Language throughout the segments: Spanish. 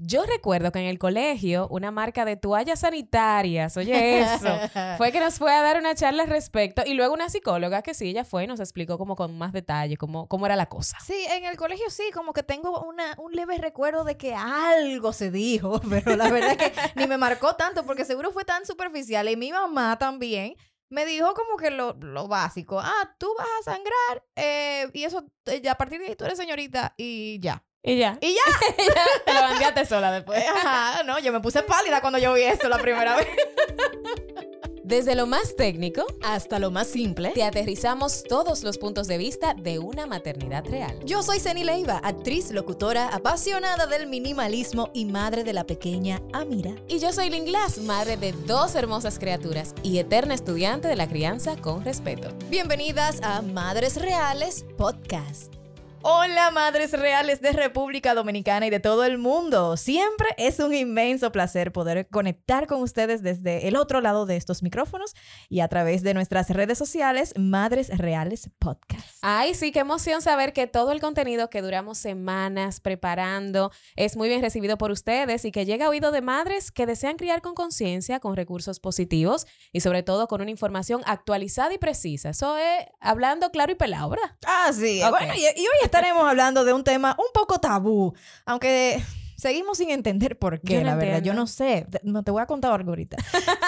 Yo recuerdo que en el colegio una marca de toallas sanitarias, oye eso, fue que nos fue a dar una charla al respecto y luego una psicóloga que sí, ella fue y nos explicó como con más detalle cómo, cómo era la cosa. Sí, en el colegio sí, como que tengo una, un leve recuerdo de que algo se dijo, pero la verdad es que ni me marcó tanto porque seguro fue tan superficial y mi mamá también me dijo como que lo, lo básico, ah, tú vas a sangrar eh, y eso, eh, a partir de ahí tú eres señorita y ya. Y ya. Y ya. Te lo sola después. Ajá, no, yo me puse pálida cuando yo vi esto la primera vez. Desde lo más técnico Hasta lo más simple. te aterrizamos todos los puntos de vista de una maternidad real. Yo soy Ceni Leiva, actriz, locutora, apasionada del minimalismo y madre de la pequeña Amira. Y yo soy Lynn Glass, madre de dos hermosas criaturas y eterna estudiante de la crianza con respeto. Bienvenidas a Madres Reales Podcast. Hola madres reales de República Dominicana y de todo el mundo. Siempre es un inmenso placer poder conectar con ustedes desde el otro lado de estos micrófonos y a través de nuestras redes sociales Madres Reales Podcast. Ay, sí, qué emoción saber que todo el contenido que duramos semanas preparando es muy bien recibido por ustedes y que llega a oído de madres que desean criar con conciencia, con recursos positivos y sobre todo con una información actualizada y precisa. Eso es hablando claro y pelado, ¿verdad? Ah, sí. Bueno, y, y hoy estaremos hablando de un tema un poco tabú, aunque seguimos sin entender por qué, la verdad. Yo no sé. No te voy a contar algo ahorita.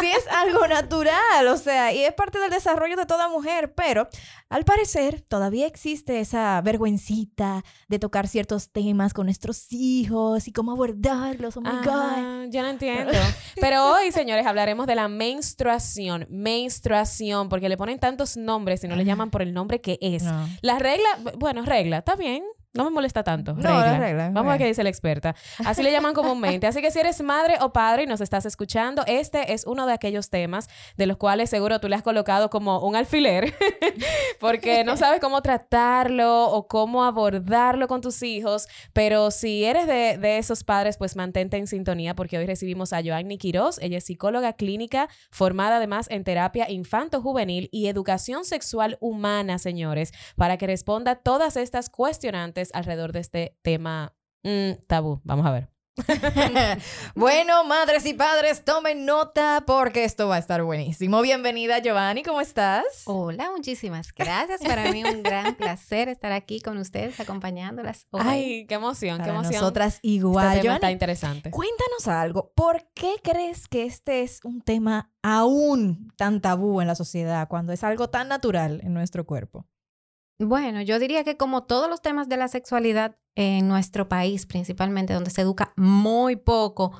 sí es algo natural, o sea, y es parte del desarrollo de toda mujer, pero al parecer todavía existe esa vergüencita de tocar ciertos temas con nuestros hijos y cómo abordarlos. Oh my God. Yo no entiendo. Pero hoy, señores, hablaremos de la menstruación. Menstruación, porque le ponen tantos nombres y no le llaman por el nombre que es. No. La regla, bu- bueno, regla, está bien. No me molesta tanto. No, la regla, Vamos a ver qué dice la experta. Así le llaman comúnmente. Así que si eres madre o padre y nos estás escuchando, este es uno de aquellos temas de los cuales seguro tú le has colocado como un alfiler, porque no sabes cómo tratarlo o cómo abordarlo con tus hijos. Pero si eres de, de esos padres, pues mantente en sintonía, porque hoy recibimos a Joanny Quiroz. Ella es psicóloga clínica, formada además en terapia infanto-juvenil y educación sexual humana, señores, para que responda todas estas cuestionantes alrededor de este tema mm, tabú. Vamos a ver. bueno, madres y padres, tomen nota porque esto va a estar buenísimo. Bienvenida, Giovanni, ¿cómo estás? Hola, muchísimas gracias. Para mí un gran placer estar aquí con ustedes acompañándolas. hoy. Ay, qué emoción, qué emoción. nosotras Este igual. tema Giovanni, está interesante. Cuéntanos algo. ¿Por qué crees que este es un tema aún tan tabú en la sociedad cuando es algo tan natural en nuestro cuerpo? Bueno, yo diría que como todos los temas de la sexualidad en nuestro país, principalmente donde se educa muy poco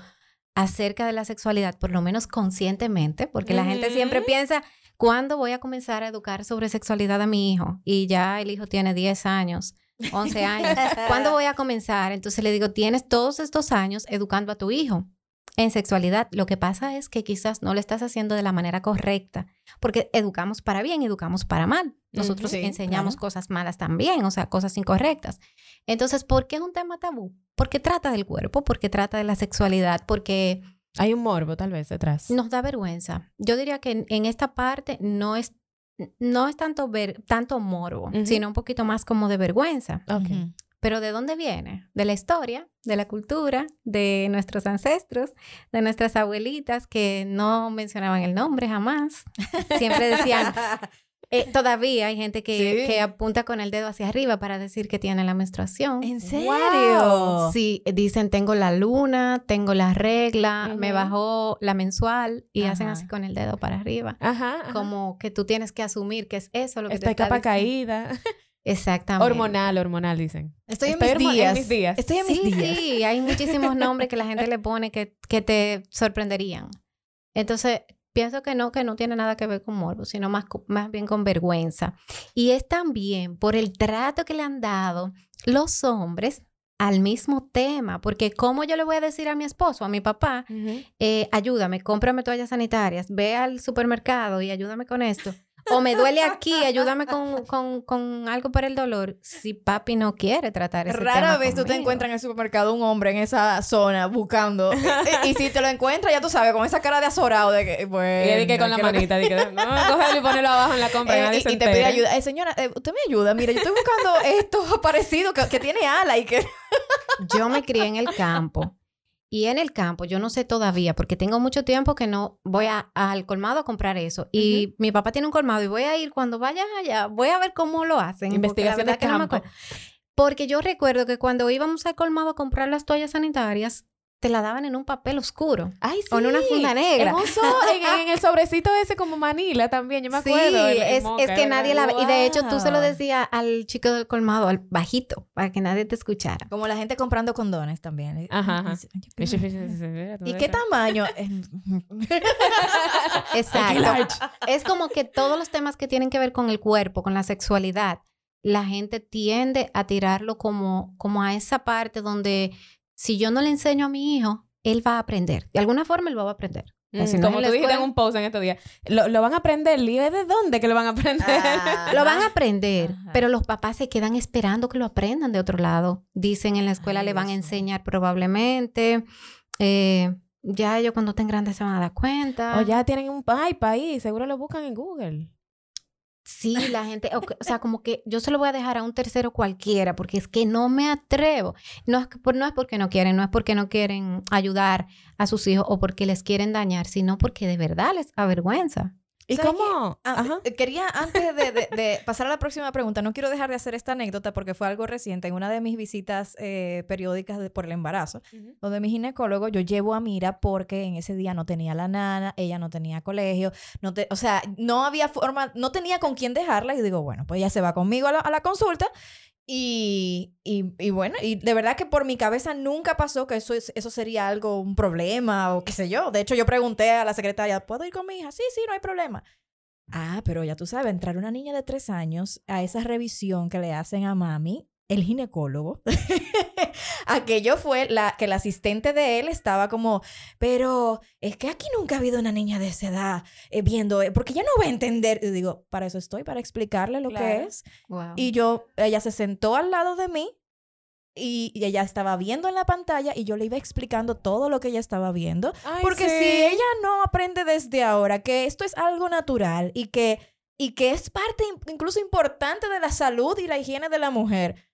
acerca de la sexualidad, por lo menos conscientemente, porque la gente siempre piensa, ¿cuándo voy a comenzar a educar sobre sexualidad a mi hijo? Y ya el hijo tiene 10 años, 11 años. ¿Cuándo voy a comenzar? Entonces le digo, tienes todos estos años educando a tu hijo en sexualidad. Lo que pasa es que quizás no lo estás haciendo de la manera correcta, porque educamos para bien, educamos para mal. Nosotros sí, enseñamos claro. cosas malas también, o sea, cosas incorrectas. Entonces, ¿por qué es un tema tabú? Porque trata del cuerpo, porque trata de la sexualidad, porque Hay un morbo tal vez detrás. nos da vergüenza. Yo diría que en, en esta parte no es, no es tanto, ver, tanto morbo, sino un poquito más como de vergüenza. Ok. Ujú. Pero ¿de dónde viene? De la historia, de la cultura, de nuestros ancestros, de nuestras abuelitas que no mencionaban el nombre jamás. Siempre decían, eh, todavía hay gente que, Sí. que apunta con el dedo hacia arriba para decir que tiene la menstruación. ¿En serio? Sí, dicen tengo la luna, tengo la regla, me bajó la mensual y hacen así con el dedo para arriba. Ajá. ajá. Como que tú tienes que asumir que es eso lo que Esta te está capa diciendo. caída. Exactamente. hormonal, hormonal, dicen. Estoy, Estoy en, mis en días. mis días. Estoy en mis sí, días. sí, hay muchísimos nombres que la gente le pone que, que te sorprenderían. Entonces, pienso que no, que no tiene nada que ver con morbo, sino más, más bien con vergüenza. Y es también por el trato que le han dado los hombres al mismo tema, porque ¿cómo yo le voy a decir a mi esposo, a mi papá, eh, ayúdame, cómprame toallas sanitarias, ve al supermercado y ayúdame con esto? O me duele aquí, ayúdame con, con, con algo para el dolor. Si papi no quiere tratar ese Rara tema vez tú te encuentras en el supermercado un hombre en esa zona buscando. y, y si te lo encuentras, ya tú sabes, con esa cara de azorado de que, bueno. Y de que con la que- manita, de que, no, cógelo y ponelo abajo en la compra. y Eh, nadie y, se y te pide ayuda. Eh, señora, eh, usted me ayuda. Mira, yo estoy buscando esto parecido que, que tiene ala y que. Yo me crié en el campo Y en el campo, yo no sé todavía, porque tengo mucho tiempo que no voy a- al colmado a comprar eso. Y mi papá tiene un colmado y voy a ir cuando vaya allá, voy a ver cómo lo hacen. Investigación de no campo. Porque yo recuerdo que cuando íbamos al colmado a comprar las toallas sanitarias, te la daban en un papel oscuro. Ay, sí. O en una funda negra. En, un so- en, en el sobrecito ese como Manila también, yo me Sí, acuerdo. en es, Moca, es que nadie la... ¿verdad? Y de hecho tú se lo Wow. decías al chico del colmado, al bajito, para que nadie te escuchara. Como la gente comprando condones también. Ajá, ajá. ¿Y qué tamaño? Exacto. es como que todos los temas que tienen que ver con el cuerpo, con la sexualidad, la gente tiende a tirarlo como, como a esa parte donde si yo no le enseño a mi hijo, él va a aprender. De alguna forma él va a aprender. Mm, Si no es como tú dijiste en un post en estos días. Lo, lo van a aprender, Libre, ¿de dónde que lo van a aprender? Ah. Lo van a aprender, Ajá. pero los papás se quedan esperando que lo aprendan de otro lado. Dicen en la escuela Ay, le van a enseñar probablemente. eh, ya ellos cuando estén grandes se van a dar cuenta. o ya tienen un iPad ahí, seguro lo buscan en Google. Sí, la gente, o, sea, como que yo se lo voy a dejar a un tercero cualquiera, porque es que no me atrevo. No es, que no es porque no quieren, no es porque no quieren ayudar a sus hijos o porque les quieren dañar, sino porque de verdad les avergüenza. ¿Y ¿Sabes cómo? Ah, Ajá. eh, Quería, antes de, de- de pasar a la próxima pregunta, no quiero dejar de hacer esta anécdota porque fue algo reciente en una de mis visitas eh, periódicas de- por el embarazo, donde mi ginecólogo, yo llevo a Mira porque en ese día no tenía la nana, ella no tenía colegio, no te, o sea, no había forma, no tenía con quién dejarla y digo, bueno, pues ella se va conmigo a la, a la consulta y, y, y bueno, y de verdad que por mi cabeza nunca pasó que eso, es- eso sería algo, un problema o qué sé yo. De hecho, yo pregunté a la secretaria, ¿puedo ir con mi hija? Sí, sí, no hay problema. Ah, pero ya tú sabes, entrar una niña de tres años a esa revisión que le hacen a mami, el ginecólogo, aquello fue la, que el asistente de él estaba como, pero es que aquí nunca ha habido una niña de esa edad eh, viendo, eh, porque ella no va a entender. Y digo, para eso estoy, para explicarle lo que Claro. es. Wow. Y yo, ella se sentó al lado de mí y, y ella estaba viendo en la pantalla y yo le iba explicando todo lo que ella estaba viendo. Ay, Porque sí. si ella no aprende desde ahora que esto es algo natural y que, y que es parte in- incluso importante de la salud y la higiene de la mujer,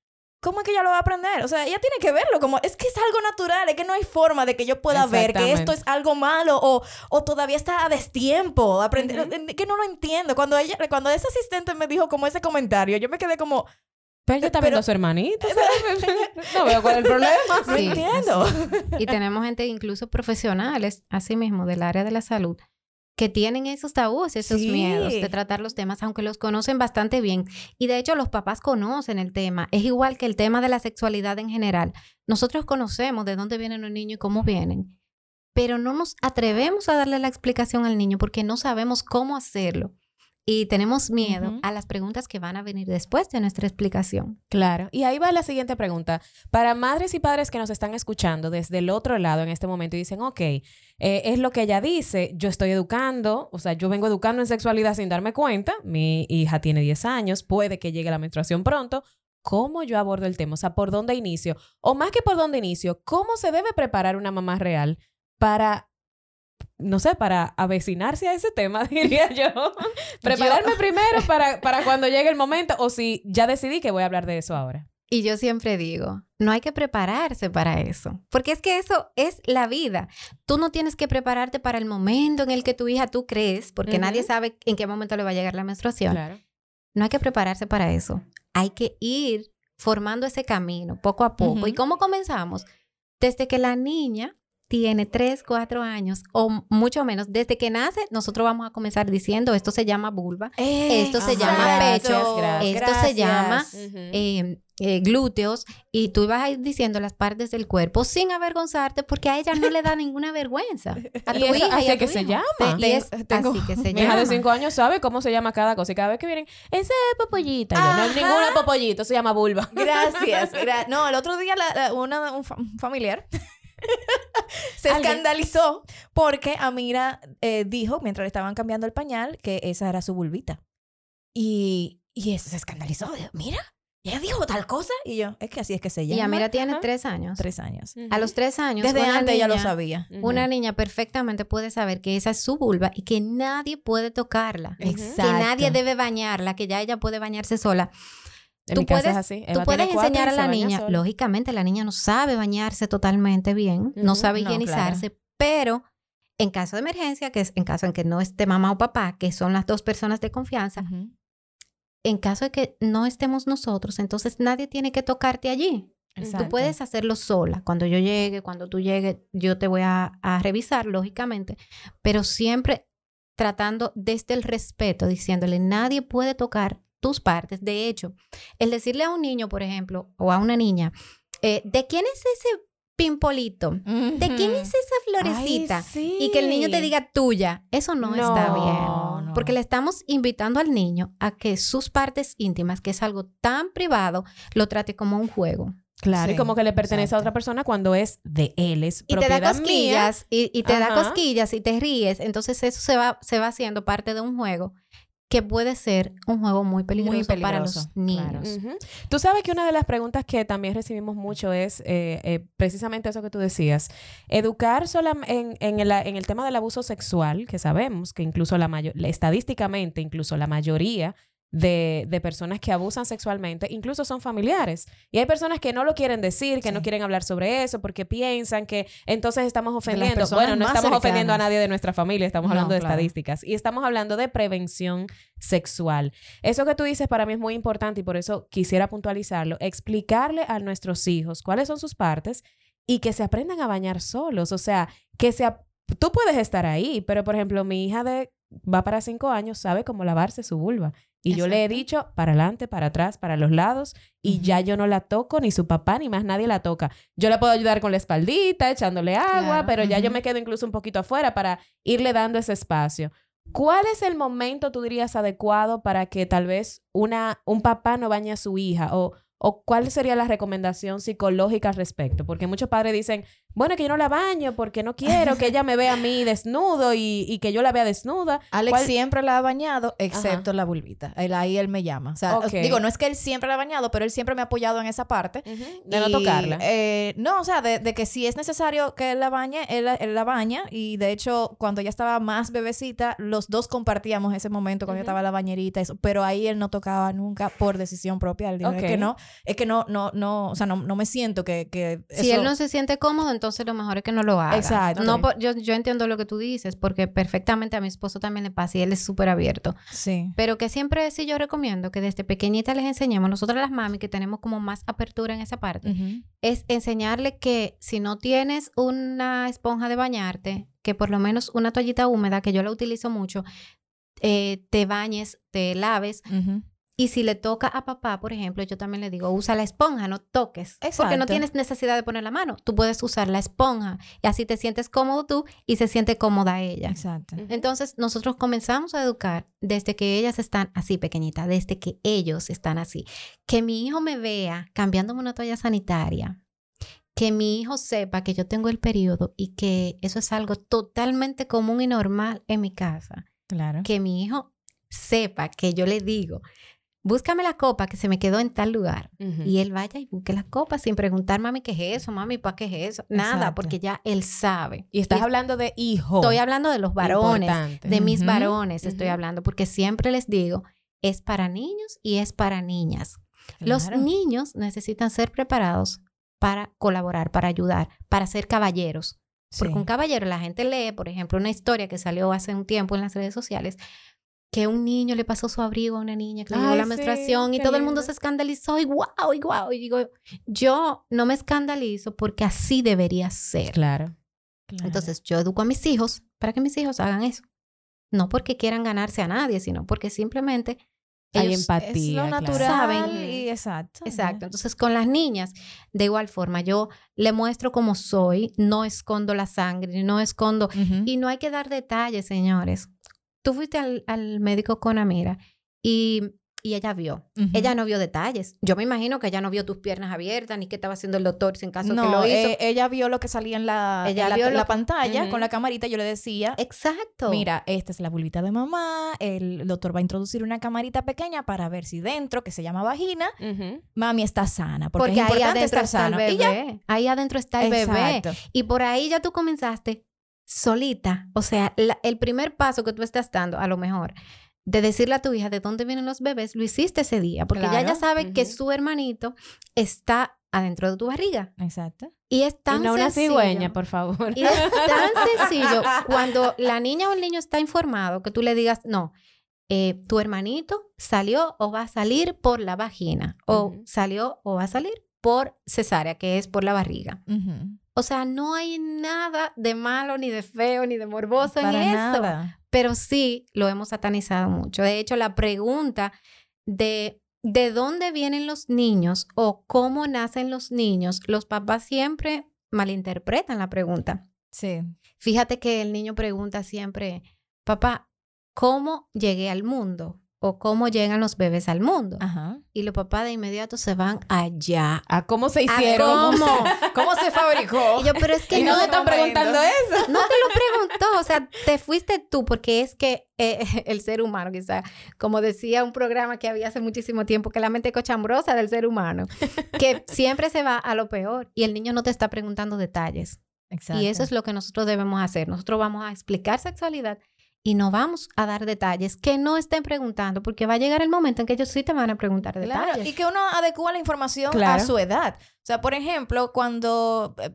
¿cómo es que ella lo va a aprender? O sea, ella tiene que verlo como, es que es algo natural, es que no hay forma de que yo pueda ver que esto es algo malo o, o todavía está a destiempo. Aprender, Ujú. que no lo entiendo. Cuando ella, cuando ese asistente me dijo como ese comentario, yo me quedé como, Pero ella está viendo a su hermanito. ¿sabes? no veo cuál es el problema. no Sí, entiendo. Y tenemos gente incluso profesionales, así mismo, del área de la salud, que tienen esos tabúes, esos Sí. miedos de tratar los temas, aunque los conocen bastante bien. Y de hecho los papás conocen el tema. Es igual que el tema de la sexualidad en general. Nosotros conocemos de dónde vienen los niños y cómo vienen, pero no nos atrevemos a darle la explicación al niño porque no sabemos cómo hacerlo. Y tenemos miedo a las preguntas que van a venir después de nuestra explicación. Claro. Y ahí va la siguiente pregunta. Para madres y padres que nos están escuchando desde el otro lado en este momento y dicen, ok, eh, es lo que ella dice, yo estoy educando, o sea, yo vengo educando en sexualidad sin darme cuenta, mi hija tiene 10 años, puede que llegue la menstruación pronto. ¿Cómo yo abordo el tema? O sea, ¿por dónde inicio? O más que por dónde inicio, ¿cómo se debe preparar una mamá real para, no sé, para avecinarse a ese tema, diría yo? Prepararme primero para, para cuando llegue el momento o si ya decidí que voy a hablar de eso ahora. Y yo siempre digo, no hay que prepararse para eso, porque es que eso es la vida. Tú no tienes que prepararte para el momento en el que tu hija tú crees, porque nadie sabe en qué momento le va a llegar la menstruación. Claro. No hay que prepararse para eso. Hay que ir formando ese camino poco a poco. ¿Y cómo comenzamos? Desde que la niña tiene 3, 4 años o mucho menos, desde que nace, nosotros vamos a comenzar diciendo, esto se llama vulva, Esto se llama pecho, esto se llama eh, eh, glúteos y tú ibas a ir diciendo las partes del cuerpo sin avergonzarte porque a ella no le da ninguna vergüenza. A Y eso hija y así a que tu se hijo. llama. Te- y es Ten- tengo- así que se Mi hija de 5 años sabe cómo se llama cada cosa y cada vez que vienen, ese es popollita. Yo, no es ninguna popollito, se llama vulva. Gracias. gra- no, el otro día la- la- una- un, fa- un familiar se Alguien. escandalizó porque Amira eh, dijo, mientras le estaban cambiando el pañal, que esa era su vulvita. Y, y eso se escandalizó. Dijo, Mira, ella dijo tal cosa. Y yo, es que así es que se Y llama. Amira tiene Ajá. tres años. Tres años. A los tres años. Desde antes ella lo niña- sabía. Una niña perfectamente puede saber que esa es su vulva y que nadie puede tocarla. Ujú. Que nadie debe bañarla, que ya ella puede bañarse sola. En tú mi casa puedes, es así. tú enseñar a la niña, sola. lógicamente la niña no sabe bañarse totalmente bien, no sabe no, higienizarse, pero en caso de emergencia, que es en caso en que no esté mamá o papá, que son las dos personas de confianza, en caso de que no estemos nosotros, entonces nadie tiene que tocarte allí. Exacto. Tú puedes hacerlo sola. Cuando yo llegue, cuando tú llegues, yo te voy a, a revisar, lógicamente, pero siempre tratando desde el respeto, diciéndole, nadie puede tocar tus partes. De hecho, el decirle a un niño, por ejemplo, o a una niña, eh, ¿de quién es ese pimpolito? ¿De quién es esa florecita? Ay, Y que el niño te diga tuya. Eso no, está bien. No. Porque le estamos invitando al niño a que sus partes íntimas, que es algo tan privado, lo trate como un juego. Claro, y como que le pertenece a otra persona cuando es de él, es Y te da mía. cosquillas y, y te da cosquillas y te ríes. Entonces eso se va, se va haciendo parte de un juego que puede ser un juego muy peligroso, para los niños. claro. Tú sabes que una de las preguntas que también recibimos mucho es eh, eh, precisamente eso que tú decías. Educar en, en el, en el tema del abuso sexual, que sabemos que incluso la mayor, estadísticamente, incluso la mayoría de, de personas que abusan sexualmente, incluso son familiares. Y hay personas que no lo quieren decir, que no quieren hablar sobre eso, porque piensan que entonces estamos ofendiendo. Bueno, no estamos ofendiendo a nadie de nuestra familia, estamos No, hablando de claro. estadísticas. Y estamos hablando de prevención sexual. Eso que tú dices para mí es muy importante y por eso quisiera puntualizarlo, explicarle a nuestros hijos cuáles son sus partes y que se aprendan a bañar solos, o sea, que se tú puedes estar ahí, pero por ejemplo, mi hija de va para cinco años sabe cómo lavarse su vulva y yo le he dicho para adelante, para atrás, para los lados y ya yo no la toco ni su papá ni más nadie la toca. Yo le puedo ayudar con la espaldita, echándole agua, Claro. pero ya yo me quedo incluso un poquito afuera para irle dando ese espacio. ¿Cuál es el momento, tú dirías, adecuado para que tal vez una, un papá no bañe a su hija? O, ¿O cuál sería la recomendación psicológica al respecto? Porque muchos padres dicen, bueno, que yo no la baño porque no quiero que ella me vea a mí desnudo y, y que yo la vea desnuda. Alex ¿Cuál- siempre la ha bañado, excepto la vulvita. Él, ahí él me llama. O sea, digo, no es que él siempre la ha bañado, pero él siempre me ha apoyado en esa parte. De no tocarla. eh, no, o sea, de, de que si es necesario que él la bañe, él, la- él la baña. Y de hecho, cuando ella estaba más bebecita, los dos compartíamos ese momento cuando Ujú. ella estaba en la bañerita. Eso, pero ahí él no tocaba nunca por decisión propia. Él dijo, es que no, es que no, no, no, o sea, no, no me siento que, que Si él no se siente cómodo, entonces lo mejor es que no lo haga. Exacto. No, yo, yo entiendo lo que tú dices, porque perfectamente a mi esposo también le pasa y él es súper abierto. Sí. Pero que siempre sí yo recomiendo que desde pequeñita les enseñemos, nosotras las mami que tenemos como más apertura en esa parte, es enseñarle que si no tienes una esponja de bañarte, que por lo menos una toallita húmeda, que yo la utilizo mucho, eh, te bañes, te laves. Ujú. Y si le toca a papá, por ejemplo, yo también le digo, usa la esponja, no toques. Porque no Exacto. tienes necesidad de poner la mano. Tú puedes usar la esponja y así te sientes cómodo tú y se siente cómoda ella. Exacto. Entonces, nosotros comenzamos a educar desde que ellas están así pequeñitas, desde que ellos están así. Que mi hijo me vea cambiándome una toalla sanitaria, que mi hijo sepa que yo tengo el periodo y que eso es algo totalmente común y normal en mi casa. Claro. Que mi hijo sepa que yo le digo, búscame la copa que se me quedó en tal lugar. Y él vaya y busque la copa sin preguntar, mami, ¿qué es eso? Mami, ¿para qué es eso? Nada, Exacto. porque ya él sabe. Y estás Y hablando de hijo. Estoy hablando de los varones, Importante. de mis varones estoy hablando, porque siempre les digo, es para niños y es para niñas. Los niños necesitan ser preparados para colaborar, para ayudar, para ser caballeros. Porque un caballero, la gente lee, por ejemplo, una historia que salió hace un tiempo en las redes sociales, que un niño le pasó su abrigo a una niña que le la sí, menstruación y todo el mundo se escandalizó y guau, y guau. Y digo, yo no me escandalizo porque así debería ser. Claro. Claro. Entonces yo educo a mis hijos para que mis hijos hagan eso. No porque quieran ganarse a nadie, sino porque simplemente Hay ellos- empatía. es lo claro. natural Saben. y exacto. Exacto. Entonces, con las niñas, de igual forma, yo le muestro cómo soy, no escondo la sangre, no escondo. Y no hay que dar detalles, señores. Tú fuiste al, al médico con Amira y, y ella vio. Ella no vio detalles. Yo me imagino que ella no vio tus piernas abiertas ni qué estaba haciendo el doctor sin caso no, que lo hizo. eh, ella vio lo que salía en la, Ella en la, vio lo- la pantalla con la camarita. Yo le decía, Exacto. mira, esta es la vulvita de mamá. El doctor va a introducir una camarita pequeña para ver si dentro, que se llama vagina, Ujú. mami está sana. Porque, porque es ahí importante adentro estar está el. Y ya. bebé. Ahí adentro está el bebé. Exacto. Y por ahí ya tú comenzaste solita. O sea, la- el primer paso que tú estás dando, a lo mejor, de decirle a tu hija de dónde vienen los bebés, lo hiciste ese día, porque ya ella Claro. sabe que su hermanito está adentro de tu barriga. Exacto. Y es tan Y no una cigüeña, por favor. Y es tan sencillo cuando la niña o el niño está informado que tú le digas, no, eh, tu hermanito salió o va a salir por la vagina, o salió o va a salir por cesárea, que es por la barriga. Ujú. O sea, no hay nada de malo, ni de feo, ni de morboso en eso. nada. Pero sí lo hemos satanizado mucho. De hecho, la pregunta de de dónde vienen los niños o cómo nacen los niños, los papás siempre malinterpretan la pregunta. Sí. Fíjate que el niño pregunta siempre, papá, ¿cómo llegué al mundo? O cómo llegan los bebés al mundo. Ajá. Y los papás de inmediato se van allá. ¿A cómo se ¿A hicieron? cómo? ¿Cómo se fabricó? Y yo, pero es que Y no no, se están preguntando eso. no te lo preguntó, o sea, te fuiste tú, porque es que eh, el ser humano, quizá, como decía un programa que había hace muchísimo tiempo, que la mente cochambrosa del ser humano, que siempre se va a lo peor y el niño no te está preguntando detalles. Exacto. Y eso es lo que nosotros debemos hacer. Nosotros vamos a explicar sexualidad y no vamos a dar detalles que no estén preguntando, porque va a llegar el momento en que ellos sí te van a preguntar Claro, detalles. y que uno adecua la información Claro. a su edad. O sea, por ejemplo, cuando eh,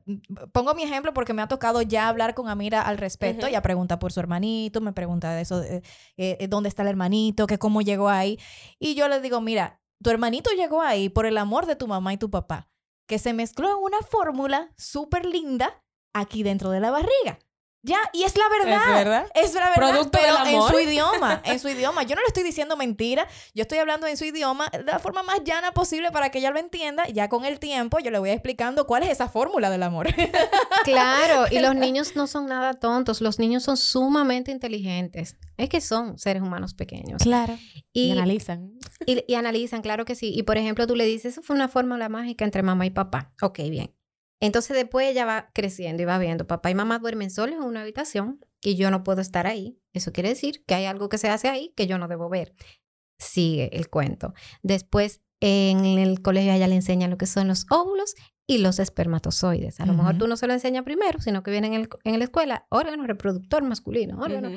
pongo mi ejemplo porque me ha tocado ya hablar con Amira al respecto, Ujú. ella pregunta por su hermanito, me pregunta de eso, eh, eh, dónde está el hermanito, que cómo llegó ahí, y yo le digo, mira, tu hermanito llegó ahí por el amor de tu mamá y tu papá, que se mezcló en una fórmula súper linda aquí dentro de la barriga. Ya, y es la verdad. ¿Es verdad? Es la verdad, Producto pero del en amor. su idioma, en su idioma. Yo no le estoy diciendo mentira, yo estoy hablando en su idioma de la forma más llana posible para que ella lo entienda. Ya con el tiempo yo le voy explicando cuál es esa fórmula del amor. Claro, y los niños no son nada tontos, los niños son sumamente inteligentes. Es que son seres humanos pequeños. Claro. Y, Y, analizan. y- y analizan, claro que sí. Y por ejemplo, tú le dices, eso fue una fórmula mágica entre mamá y papá. Ok, bien. Entonces después ella va creciendo y va viendo, papá y mamá duermen solos en una habitación y yo no puedo estar ahí. Eso quiere decir que hay algo que se hace ahí que yo no debo ver. Sigue el cuento. Después en el colegio ella le enseñan lo que son los óvulos y los espermatozoides. A lo mejor tú no se lo enseñas primero, sino que viene en, el- en la escuela órgano reproductor masculino, órgano.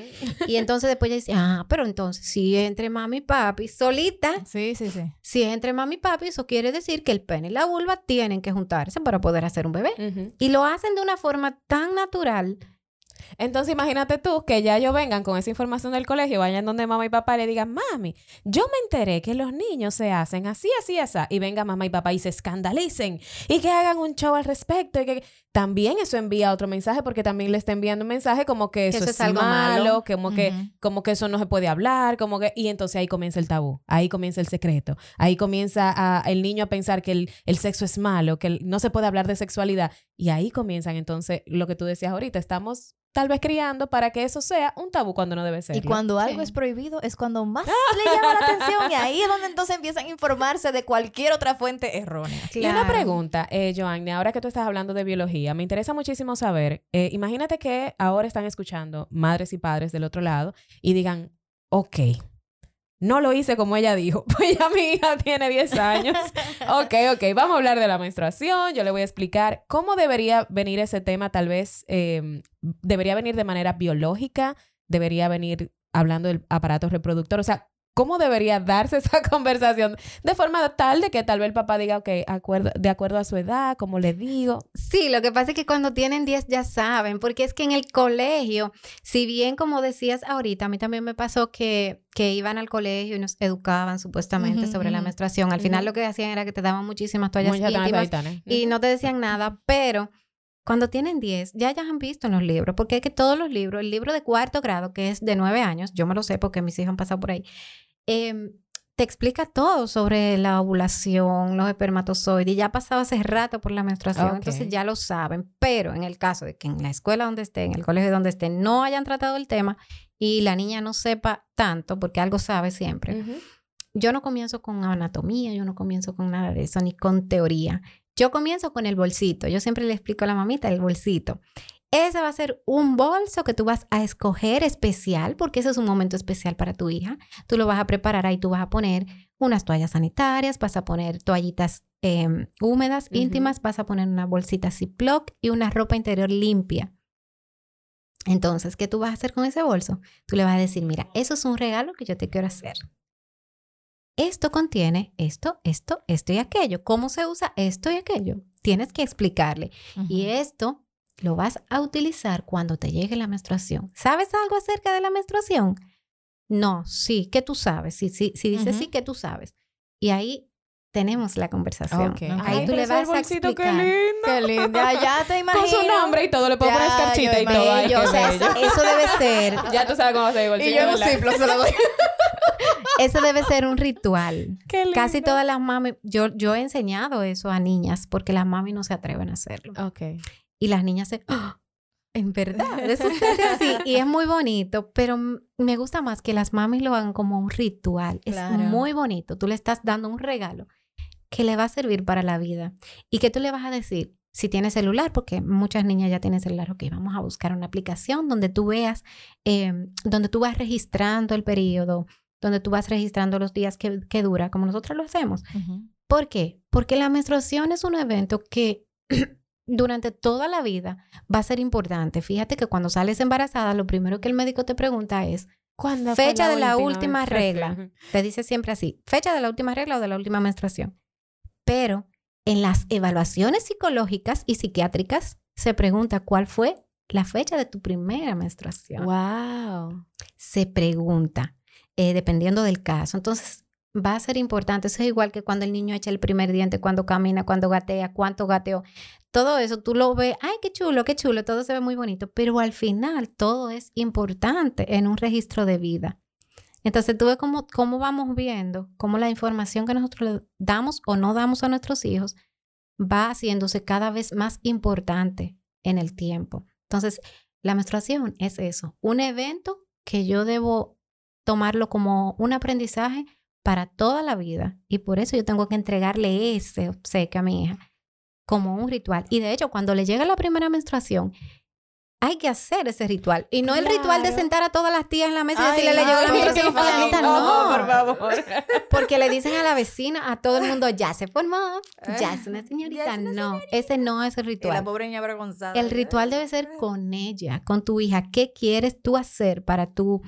Y entonces después ella dice, ah, pero entonces si es entre mami y papi solita, Sí, sí, sí. si es entre mami y papi, eso quiere decir que el pene y la vulva tienen que juntarse para poder hacer un bebé. Y lo hacen de una forma tan natural. Entonces imagínate tú que ya ellos vengan con esa información del colegio, vayan donde mamá y papá y le digan, mami, yo me enteré que los niños se hacen así, así, así, y venga mamá y papá y se escandalicen y que hagan un show al respecto y que también eso envía otro mensaje porque también le está enviando un mensaje como que eso, es, algo malo, como que como que eso no se puede hablar, como que y entonces ahí comienza el tabú, ahí comienza el secreto, ahí comienza a- el niño a pensar que el, el sexo es malo, que el- no se puede hablar de sexualidad y ahí comienzan entonces lo que tú decías ahorita, estamos tal vez criando para que eso sea un tabú cuando no debe ser. Y cuando algo Sí. es prohibido es cuando más le llama la atención y ahí es donde entonces empiezan a informarse de cualquier otra fuente errónea. Y una pregunta, eh, Joanne, ahora que tú estás hablando de biología, me interesa muchísimo saber, eh, imagínate que ahora están escuchando madres y padres del otro lado y digan, ok, no lo hice como ella dijo, pues ya mi hija tiene 10 años. ok, ok, vamos a hablar de la menstruación, yo le voy a explicar cómo debería venir ese tema, tal vez eh, debería venir de manera biológica, debería venir hablando del aparato reproductor, o sea, ¿cómo debería darse esa conversación de forma tal de que tal vez el papá diga, ok, acuerdo, de acuerdo a su edad, como le digo? Sí, lo que pasa es que cuando tienen 10 ya saben, porque es que en el colegio, si bien como decías ahorita, a mí también me pasó que, que iban al colegio y nos educaban supuestamente sobre la menstruación. Al final lo que hacían era que te daban muchísimas toallas Muchas íntimas toallas y no te decían nada, pero cuando tienen 10, ya ya han visto en los libros, porque es que todos los libros, el libro de cuarto grado, que es de 9 años, yo me lo sé porque mis hijos han pasado por ahí, em, te explica todo sobre la ovulación, los espermatozoides, ya ha pasado hace rato por la menstruación, Ok. entonces ya lo saben, pero en el caso de que en la escuela donde estén, en el colegio donde estén, no hayan tratado el tema y la niña no sepa tanto, porque algo sabe siempre, yo no comienzo con anatomía, yo no comienzo con nada de eso, ni con teoría. Yo comienzo con el bolsito. Yo siempre le explico a la mamita el bolsito. Ese va a ser un bolso que tú vas a escoger especial, porque ese es un momento especial para tu hija. Tú lo vas a preparar ahí, tú vas a poner unas toallas sanitarias, vas a poner toallitas em, húmedas, íntimas, vas a poner una bolsita Ziploc y una ropa interior limpia. Entonces, ¿qué tú vas a hacer con ese bolso? Tú le vas a decir, mira, eso es un regalo que yo te quiero hacer. Esto contiene esto, esto, esto y aquello. ¿Cómo se usa esto y aquello? Tienes que explicarle. Y esto lo vas a utilizar cuando te llegue la menstruación. ¿Sabes algo acerca de la menstruación? No, sí, que tú sabes. Sí, sí, si dices sí, que tú sabes. Y ahí tenemos la conversación. Ok. Ahí Ay, tú le vas a bolsito, explicar. Qué lindo. Qué linda. Ya te imagino. Con su nombre y todo, le puedo poner Ya, escarchita y todo. Ay, o sea, bello. eso debe ser, Ya tú sabes cómo ser el bolsito. Y yo. Ziploc se lo doy. eso debe ser un ritual. Qué lindo. Casi todas las mami, yo, yo he enseñado eso a niñas porque las mami no se atreven a hacerlo. Ok. Y las niñas se, "Ah, en verdad, eso así. Y es muy bonito, pero me gusta más que las mamis lo hagan como un ritual. Claro. Es muy bonito. Tú le estás dando un regalo que le va a servir para la vida. Y que tú le vas a decir, si tienes celular, porque muchas niñas ya tienen celular, ok, vamos a buscar una aplicación donde tú veas, eh, donde tú vas registrando el periodo, donde tú vas registrando los días que, que dura, como nosotros lo hacemos. ¿Por qué? Porque la menstruación es un evento que durante toda la vida va a ser importante. Fíjate que cuando sales embarazada, lo primero que el médico te pregunta es, ¿Cuándo Fecha de la última regla. te dice siempre así, fecha de la última regla o de la última menstruación. Pero en las evaluaciones psicológicas y psiquiátricas se pregunta cuál fue la fecha de tu primera menstruación Wow. se pregunta, eh, dependiendo del caso. Entonces, va a ser importante. Eso es igual que cuando el niño echa el primer diente, cuando camina, cuando gatea, cuánto gateó. Todo eso tú lo ves, ay, qué chulo, qué chulo, todo se ve muy bonito, pero al final todo es importante en un registro de vida. Entonces, tú ves cómo, cómo vamos viendo, cómo la información que nosotros le damos o no damos a nuestros hijos va haciéndose cada vez más importante en el tiempo. Entonces, la menstruación es eso, un evento que yo debo tomarlo como un aprendizaje para toda la vida y por eso yo tengo que entregarle ese obsequio a mi hija como un ritual. Y de hecho, cuando le llega la primera menstruación, hay que hacer ese ritual. Y no el ritual de sentar a todas las tías en la mesa y decirle, le llegó la menstruación fulanita. favor, No, por favor. porque le dicen a la vecina, a todo el mundo, ya se formó, ya es una señorita. Ya es una no, ese no es el Y la ritual. pobre niña avergonzada. El ritual debe ser con ella, con tu hija. ¿Qué quieres tú hacer para tú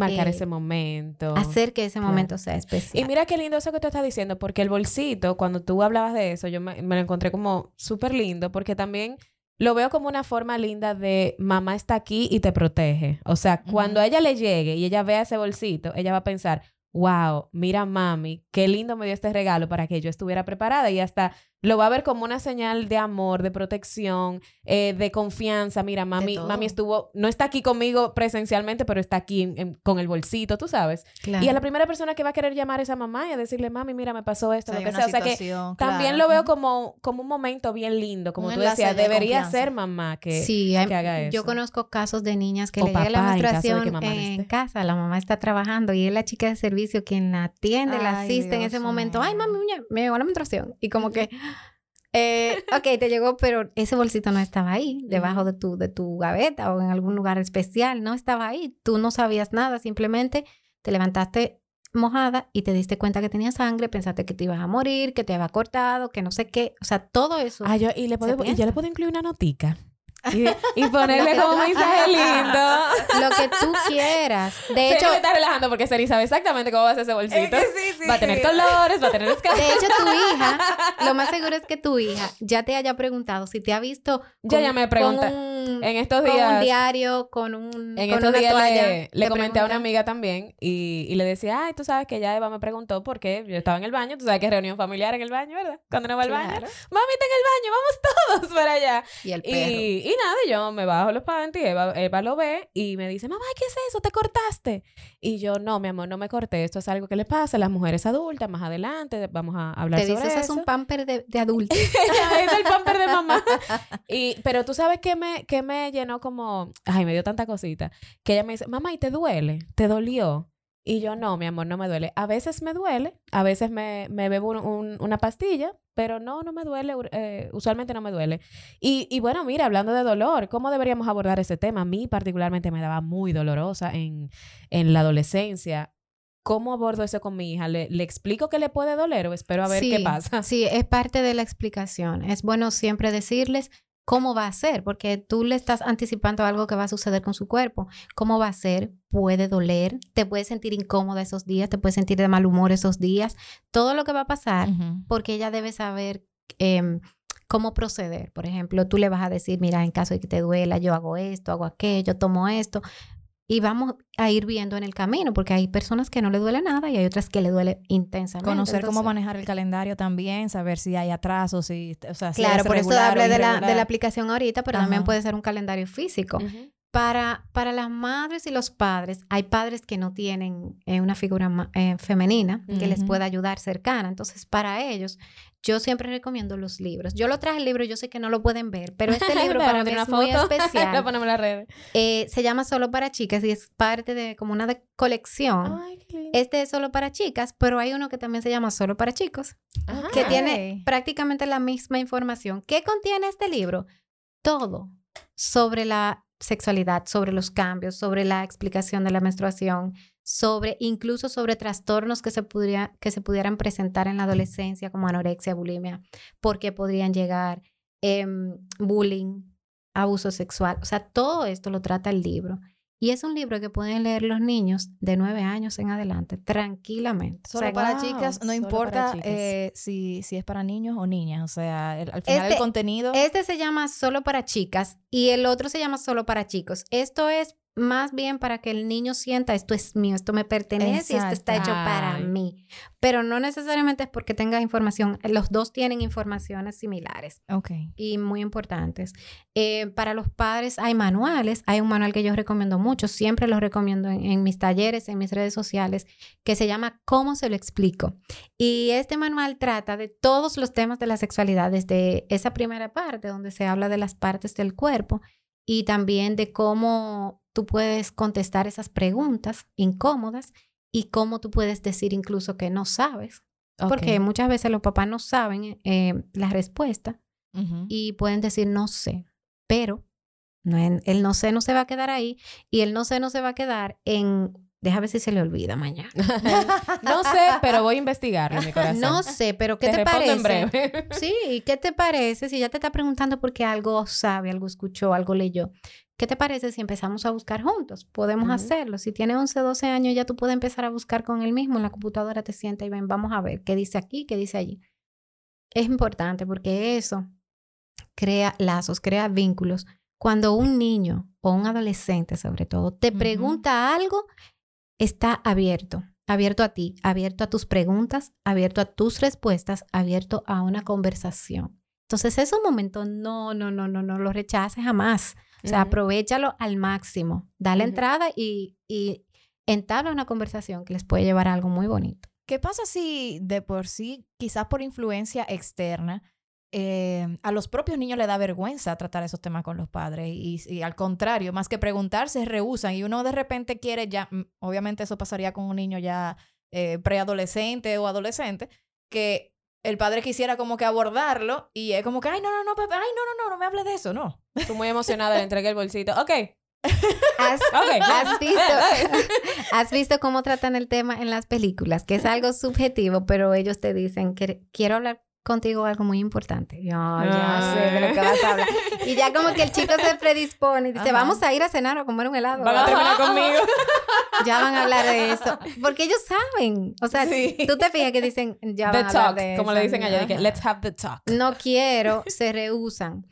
Marcar Eh, ese momento. hacer que ese claro. momento sea especial? Y mira qué lindo eso que tú estás diciendo, porque el bolsito, cuando tú hablabas de eso, yo me, me lo encontré como súper lindo, porque también lo veo como una forma linda de mamá está aquí y te protege. O sea, cuando a ella le llegue y ella vea ese bolsito, ella va a pensar, wow, mira mami, qué lindo me dio este regalo para que yo estuviera preparada y hasta lo va a ver como una señal de amor, de protección, eh, de confianza. Mira, mami, mami estuvo, no está aquí conmigo presencialmente, pero está aquí en- en- con el bolsito, tú sabes. Claro. Y a la primera persona que va a querer llamar es a mamá y a decirle, mami, mira, me pasó esto, lo que sea. O sea que también lo veo como, como un momento bien lindo, como Un tú decías, de debería confianza. ser mamá que... sí, hay- que haga yo eso. conozco casos de niñas que O le llega la en caso menstruación en esté. casa, la mamá está trabajando y es la chica de servicio quien la atiende, la asiste en ese momento. Ay, mami, me llegó la menstruación. Y como que, eh, ok, te llegó, pero ese bolsito no estaba ahí, debajo de tu, de tu gaveta o en algún lugar especial, no estaba ahí. Tú no sabías nada, simplemente te levantaste mojada y te diste cuenta que tenía sangre, pensaste que te ibas a morir, que te había cortado, que no sé qué. O sea, todo eso. Ah, yo, y, le puedo, y yo le puedo incluir una notica. Y, y ponerle como un mensaje lindo. Lo que tú quieras. De hecho, me está relajando porque Seri sabe exactamente cómo va a ser ese bolsito. sí, sí, va a tener colores, va a tener escalas. De hecho, tu hija, lo más seguro es que tu hija ya te haya preguntado si te ha visto Ya, ya me pregunta. con un, En estos con un días... diario, con un En con estos una días toalla. le, comenté a una amiga también y, y le decía, ay, tú sabes que ya Eva me preguntó por qué yo estaba en el baño. Tú sabes que es reunión familiar en el baño, ¿verdad? Cuando uno va al baño. Mami está en el baño, vamos todos para allá. Y el perro. Y, y nada, yo me bajo los panties, Eva, Eva lo ve y me dice, mamá, ¿qué es eso? ¿Te cortaste? Y yo, no, mi amor, no me corté. Esto es algo que le pasa a las mujeres adultas. Más adelante vamos a hablar Te sobre dices, eso. es un pamper de, de adulto. es el pamper de mamá. Y, pero tú sabes que me, que me llenó como, ay, me dio tanta cosita, que ella me dice, mamá, ¿y te duele? ¿Te dolió? Y yo, no, mi amor, no me duele. A veces me duele, a veces me, me bebo un- un- una pastilla, pero no, no me duele, eh, usualmente no me duele. Y, y bueno, mira, hablando de dolor, ¿cómo deberíamos abordar ese tema? A mí particularmente me daba muy dolorosa en, en la adolescencia. ¿Cómo abordo eso con mi hija? ¿Le, le explico que le puede doler o espero a ver qué Sí, pasa? Sí, es parte de la explicación. Es bueno siempre decirles cómo va a ser, porque tú le estás anticipando algo que va a suceder con su cuerpo. ¿Cómo va a ser? Puede doler, te puedes sentir incómoda esos días, te puedes sentir de mal humor esos días. Todo lo que va a pasar, porque ella debe saber em, cómo proceder. Por ejemplo, tú le vas a decir, mira, en caso de que te duela, yo hago esto, hago aquello, tomo esto. Y vamos a ir viendo en el camino, porque hay personas que no le duele nada y hay otras que le duele intensamente. Conocer cómo manejar el calendario también, saber si hay atrasos, si, o sea, si Claro, por eso hablé de la, de la aplicación ahorita, pero también puede ser un calendario físico. Para, para las madres y los padres, hay padres que no tienen eh, una figura eh, femenina que les pueda ayudar cercana. Entonces, para ellos, yo siempre recomiendo los libros. Yo lo traje el libro, yo sé que no lo pueden ver, pero este libro para mí es muy foto. Lo especial. ponemos en. Eh, se llama Solo para Chicas y es parte de como una de colección. Ay, qué. Este es solo para chicas, pero hay uno que también se llama Solo para chicos que tiene prácticamente la misma información. ¿Qué contiene este libro? Todo sobre la sexualidad, sobre los cambios, sobre la explicación de la menstruación, sobre incluso sobre trastornos que se, pudiera- que se pudieran presentar en la adolescencia como anorexia, bulimia, porque podrían llegar, em, bullying, abuso sexual. O sea, todo esto lo trata el libro. Y es un libro que pueden leer los niños de nueve años en adelante tranquilamente. O Solo sea, para wow, chicas, no importa chicas. eh, si, si es para niños o niñas. O sea, el- al final el Este- contenido. Este se llama solo para chicas y el otro se llama solo para chicos. Esto es más bien para que el niño sienta esto es mío, esto me pertenece y esto está hecho para mí. Pero no necesariamente es porque tenga información. Los dos tienen informaciones similares Ok. y muy importantes. Eh, para los padres hay manuales. Hay un manual que yo recomiendo mucho, siempre lo recomiendo en, en mis talleres, en mis redes sociales, que se llama ¿Cómo se lo explico? Y este manual trata de todos los temas de la sexualidad, desde esa primera parte donde se habla de las partes del cuerpo y también de cómo tú puedes contestar esas preguntas incómodas y cómo tú puedes decir incluso que no sabes. Porque muchas veces los papás no saben eh, la respuesta y pueden decir no sé, pero no, el no sé no se va a quedar ahí y el no sé no se va a quedar en, déjame ver si se le olvida mañana. no sé, pero voy a investigarlo en mi corazón. No sé, pero ¿qué te, respondo parece? en breve. Sí, ¿qué te parece si ya te está preguntando porque algo sabe, algo escuchó, algo leyó? ¿Qué te parece si empezamos a buscar juntos? Podemos hacerlo. Si tiene 11, 12 años, ya tú puedes empezar a buscar con él mismo en la computadora, te sienta y ven, vamos a ver qué dice aquí, qué dice allí. Es importante porque eso crea lazos, crea vínculos. Cuando un niño o un adolescente, sobre todo, te pregunta algo, está abierto, abierto a ti, abierto a tus preguntas, abierto a tus respuestas, abierto a una conversación. Entonces, es un momento, no, no, no, no, no lo rechaces jamás. O sea, aprovechalo al máximo. Dale Ujú. entrada y, y entabla una conversación que les puede llevar a algo muy bonito. ¿Qué pasa si de por sí, quizás por influencia externa, eh, a los propios niños le da vergüenza tratar esos temas con los padres y, y al contrario, más que preguntar, se rehusan y uno de repente quiere ya, mm, obviamente eso pasaría con un niño ya eh, preadolescente o adolescente, que el padre quisiera como que abordarlo y es como que, ay, no, no, no, papá, ay, no, no, no, no me hable de eso, no. Tú muy emocionada, le entregué el bolsito. Ok. ¿Has, Ok. has visto, has visto cómo tratan el tema en las películas, que es algo subjetivo, pero ellos te dicen que quiero hablar contigo algo muy importante. Yo ya sé de lo que vas a hablar. Y ya como que el chico se predispone y dice, Ajá. vamos a ir a cenar o a comer un helado. Van a terminar conmigo. Ya van a hablar de eso. Porque ellos saben. O sea, Sí. tú te fijas que dicen, ya The van a hablar de como eso. le dicen allá, de que, let's have the talk. no quiero, se rehusan.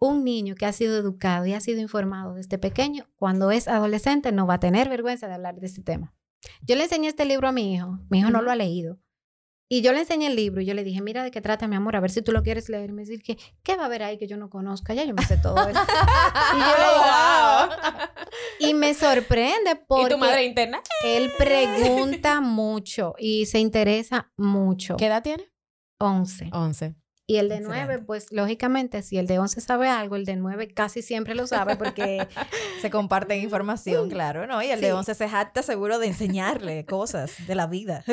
Un niño que ha sido educado y ha sido informado desde pequeño, cuando es adolescente, no va a tener vergüenza de hablar de este tema. Yo le enseñé este libro a mi hijo, mi hijo no lo ha leído. Y yo le enseñé el libro y yo le dije, mira de qué trata, mi amor, a ver si tú lo quieres leer. Y me dice, ¿qué, ¿qué va a haber ahí que yo no conozca? Ya yo me sé todo eso. y, yo le digo, y me sorprende porque ¿Y tu madre interna? él pregunta mucho y se interesa mucho. ¿Qué edad tiene? 11. 11. Y el de Excelente. 9, pues lógicamente, si el de 11 sabe algo, el de 9 casi siempre lo sabe porque Se comparten información, claro, ¿no? Y el Sí. de 11 se jacta seguro de enseñarle cosas de la vida.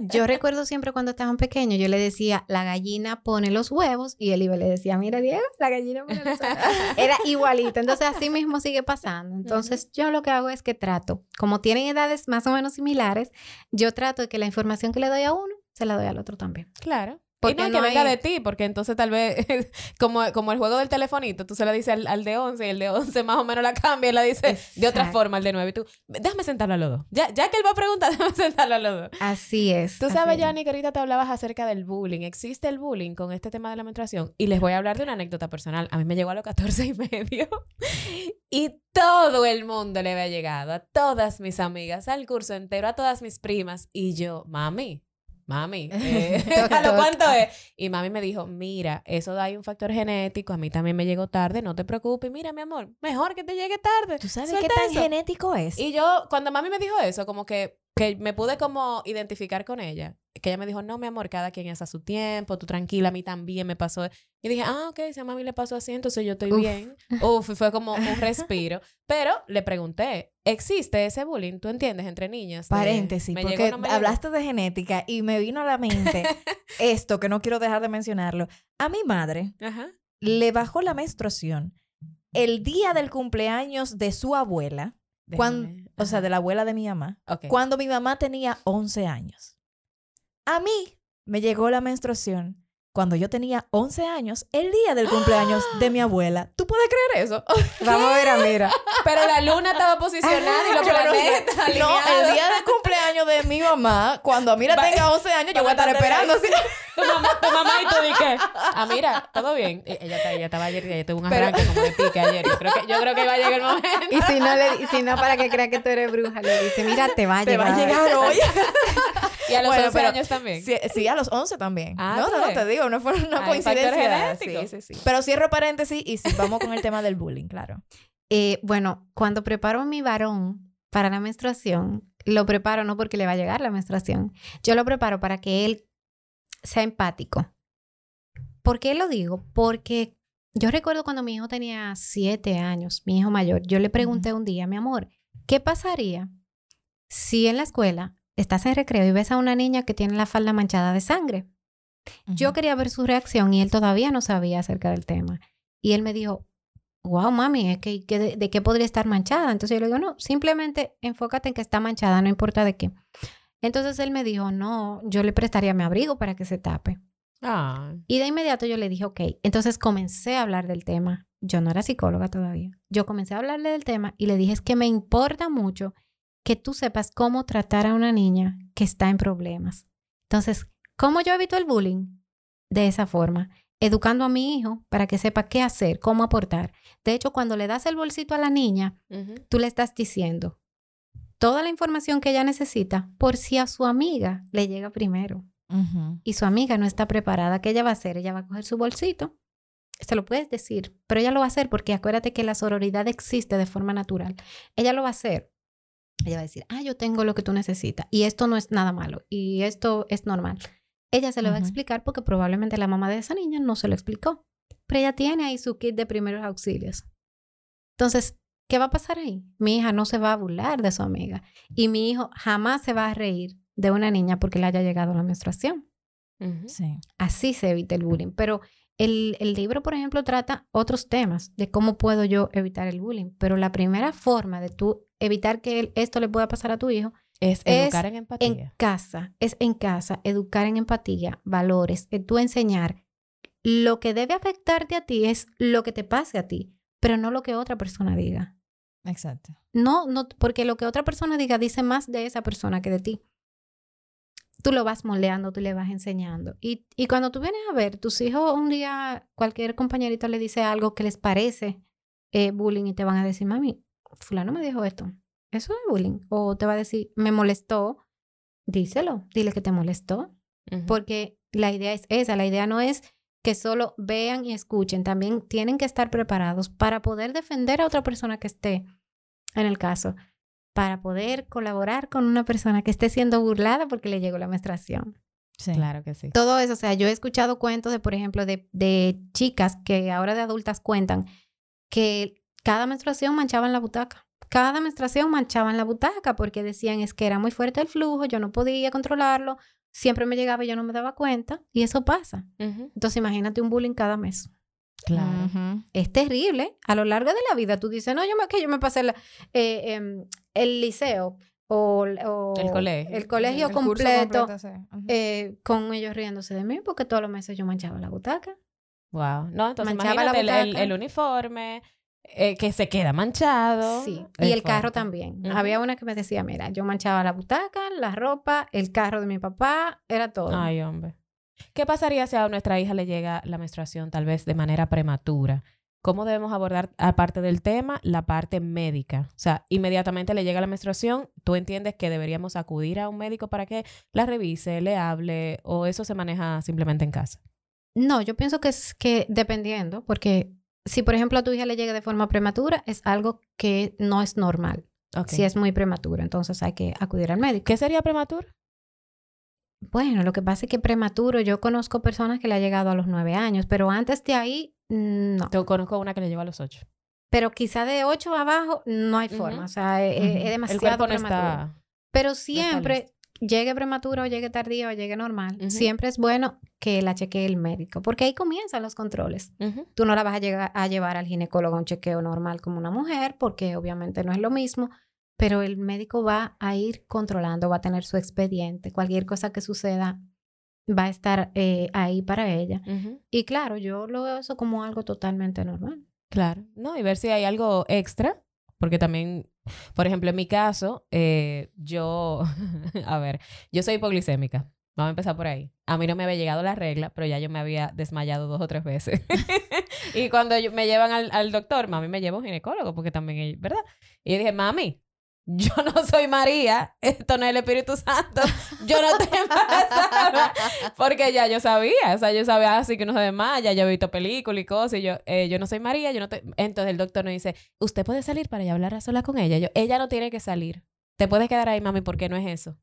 yo recuerdo siempre cuando estaban pequeños, yo le decía, la gallina pone los huevos y él iba le decía, mira Diego, la gallina pone los huevos. Era igualito, entonces así mismo sigue pasando. Entonces yo lo que hago es que trato, como tienen edades más o menos similares, yo trato de que la información que le doy a uno, se la doy al otro también. Claro. Y Porque no, y no que venga hay- de ti, porque entonces tal vez, como, como el juego del telefonito, tú se la dices al, al de 11 y el de 11 más o menos la cambia y la dice de otra forma al de 9. Y tú, déjame sentarlo a los dos. Ya, ya que él va a preguntar, déjame sentarlo a los dos. Así es. Tú sabes, es. Johnny, que ahorita te hablabas acerca del bullying. Existe el bullying con este tema de la menstruación. Y les voy a hablar de una anécdota personal. A mí me llegó a los 14 y medio. Y todo el mundo le había llegado. A todas mis amigas, al curso entero, a todas mis primas. Y yo, mami, mami, eh, ¿a lo cuánto es? Y mami me dijo, mira, eso hay un factor genético. A mí también me llegó tarde. No te preocupes. Mira, mi amor, mejor que te llegue tarde. ¿Tú sabes qué tan eso. genético es? Y yo, cuando mami me dijo eso, como que, que me pude como identificar con ella. Que ella me dijo, no, mi amor, cada quien es a su tiempo, tú tranquila, a mí también me pasó. Y dije, ah, ok, si a mami le pasó así, entonces yo estoy Uf. bien. Uf, y fue como un respiro. Pero le pregunté, ¿existe ese bullying, tú entiendes, entre niñas? Paréntesis, ¿me llegó o porque no me hablaste de genética y me vino a la mente esto que no quiero dejar de mencionarlo. A mi madre Ajá. le bajó la menstruación el día del cumpleaños de su abuela, cuan- Déjame- o sea, de la abuela de mi mamá, cuando mi mamá tenía 11 años. A mí me llegó la menstruación cuando yo tenía 11 años, el día del cumpleaños de mi abuela. ¿Tú puedes creer eso? Vamos a ver a Mira. Pero la luna estaba posicionada y los planetas No, alineados. el día del cumpleaños de mi mamá, cuando Amira Va- tenga 11 años, yo voy a estar van a estar esperando. así. Tu mamá, tu mamá y tú dije, ah, mira, todo bien. E- Ella, está- ella estaba ayer y ella tuvo un Pero- arranque como de pique ayer. Yo creo que, yo creo que va a llegar el momento. Y si no, le, y si no para que crea que tú eres bruja, le dice, mira, te va a Te llegar. va a llegar hoy. Y a los Bueno, 11 pero años también. Sí, sí, a los 11 también. Ah, no, ¿tú no, no, ves? te digo, no fue una factor coincidencia. Sí, sí, sí. Pero cierro paréntesis y sí, vamos con el tema del bullying, claro. Eh, bueno, cuando preparo a mi varón para la menstruación, lo preparo no porque le va a llegar la menstruación, yo lo preparo para que él sea empático. ¿Por qué lo digo? Porque yo recuerdo cuando mi hijo tenía siete años, mi hijo mayor, yo le pregunté un día, mi amor, ¿qué pasaría si en la escuela estás en recreo y ves a una niña que tiene la falda manchada de sangre? Yo quería ver su reacción y él todavía no sabía acerca del tema. Y él me dijo, wow, mami, es que, que de, de qué podría estar manchada? Entonces yo le digo, no, simplemente enfócate en que está manchada, no importa de qué. Entonces él me dijo, no, yo le prestaría mi abrigo para que se tape. Ah, Y de inmediato yo le dije, ok, entonces comencé a hablar del tema. Yo no era psicóloga todavía. Yo comencé a hablarle del tema y le dije, es que me importa mucho que tú sepas cómo tratar a una niña que está en problemas. Entonces, ¿cómo yo evito el bullying? De esa forma, educando a mi hijo para que sepa qué hacer, cómo aportar. De hecho, cuando le das el bolsito a la niña, tú le estás diciendo toda la información que ella necesita por si a su amiga le llega primero y su amiga no está preparada, ¿qué ella va a hacer? Ella va a coger su bolsito. Se lo puedes decir, pero ella lo va a hacer porque acuérdate que la sororidad existe de forma natural. Ella lo va a hacer. Ella va a decir, ah, yo tengo lo que tú necesitas y esto no es nada malo y esto es normal. Ella se lo va a explicar porque probablemente la mamá de esa niña no se lo explicó, pero ella tiene ahí su kit de primeros auxilios. Entonces, ¿qué va a pasar ahí? Mi hija no se va a burlar de su amiga y mi hijo jamás se va a reír de una niña porque le haya llegado la menstruación. Ujú. Sí. Así se evita el bullying. Pero el, el libro, por ejemplo, trata otros temas de cómo puedo yo evitar el bullying. Pero la primera forma de tú evitar que el- esto le pueda pasar a tu hijo Es Es educar en empatía. en casa, es en casa, educar en empatía, valores, eh, tú enseñar. Lo que debe afectarte a ti es lo que te pase a ti, pero no lo que otra persona diga. Exacto. No, no, porque lo que otra persona diga dice más de esa persona que de ti. Tú lo vas moldeando, tú le vas enseñando. Y, y cuando tú vienes a ver, tus hijos un día, cualquier compañerito le dice algo que les parece eh, bullying y te van a decir, mami, fulano me dijo esto. Eso es bullying. O te va a decir, me molestó. Díselo, dile que te molestó. Porque la idea es esa, la idea no es que solo vean y escuchen, también tienen que estar preparados para poder defender a otra persona que esté en el caso, para poder colaborar con una persona que esté siendo burlada porque le llegó la menstruación. Sí. Claro que sí. Todo eso, o sea, yo he escuchado cuentos de, por ejemplo, de, de chicas que ahora de adultas cuentan que cada menstruación manchaban la butaca. Cada menstruación manchaban la butaca porque decían es que era muy fuerte el flujo, yo no podía controlarlo, siempre me llegaba y yo no me daba cuenta y eso pasa. Entonces imagínate un bullying cada mes. Claro. Es terrible. A lo largo de la vida tú dices, no, yo me, que yo me pasé la- eh, em, el liceo o, o El colegio. el colegio El curso completo, completo, sí. Ujú. eh, con ellos riéndose de mí porque todos los meses yo manchaba la butaca. Wow. No, entonces Manchaba la el, uniforme eh, que se queda manchado. Sí, y el carro también. Había una que me decía, mira, yo manchaba la butaca, la ropa, el carro de mi papá, era todo. Ay, hombre. ¿Qué pasaría si a nuestra hija le llega la menstruación tal vez de manera prematura? ¿Cómo debemos abordar, aparte del tema, la parte médica? O sea, inmediatamente le llega la menstruación, ¿tú entiendes que deberíamos acudir a un médico para que la revise, le hable o eso se maneja simplemente en casa? No, yo pienso que es que dependiendo, porque si por ejemplo a tu hija le llega de forma prematura, es algo que no es normal. Si es muy prematuro, entonces hay que acudir al médico. ¿Qué sería prematuro? Bueno, lo que pasa es que prematuro, yo conozco personas que le ha llegado a los nueve años, pero antes de ahí, mm, no. Yo conozco una que le lleva a los ocho. Pero quizá de ocho abajo no hay forma, o sea, e- e- es, demasiado El no prematuro. está... Pero siempre, llegue prematuro o llegue tardío o llegue normal, siempre es bueno que la chequee el médico, porque ahí comienzan los controles. Tú no la vas a, llegar, a llevar al ginecólogo a un chequeo normal como una mujer, porque obviamente no es lo mismo, pero el médico va a ir controlando, va a tener su expediente, cualquier cosa que suceda va a estar eh, ahí para ella. Y claro, yo lo veo eso como algo totalmente normal. Claro, ¿no? Y ver si hay algo extra, porque también, por ejemplo, en mi caso, eh, yo, a ver, yo soy hipoglicémica. Vamos a empezar por ahí. A mí no me había llegado la regla, pero ya yo me había desmayado dos o tres veces. y cuando me llevan al, al doctor, mami me lleva a un ginecólogo, porque también, ¿verdad? Y yo dije, mami, yo no soy María, esto no es el Espíritu Santo, yo no estoy embarazada. Porque ya yo sabía, o sea, yo sabía así que uno se desmaya, yo he visto películas y cosas, y yo, eh, yo no soy María, yo no te... Entonces el doctor nos dice, usted puede salir para ya hablar a sola con ella. Yo, ella no tiene que salir. Te puedes quedar ahí, mami, porque no es eso.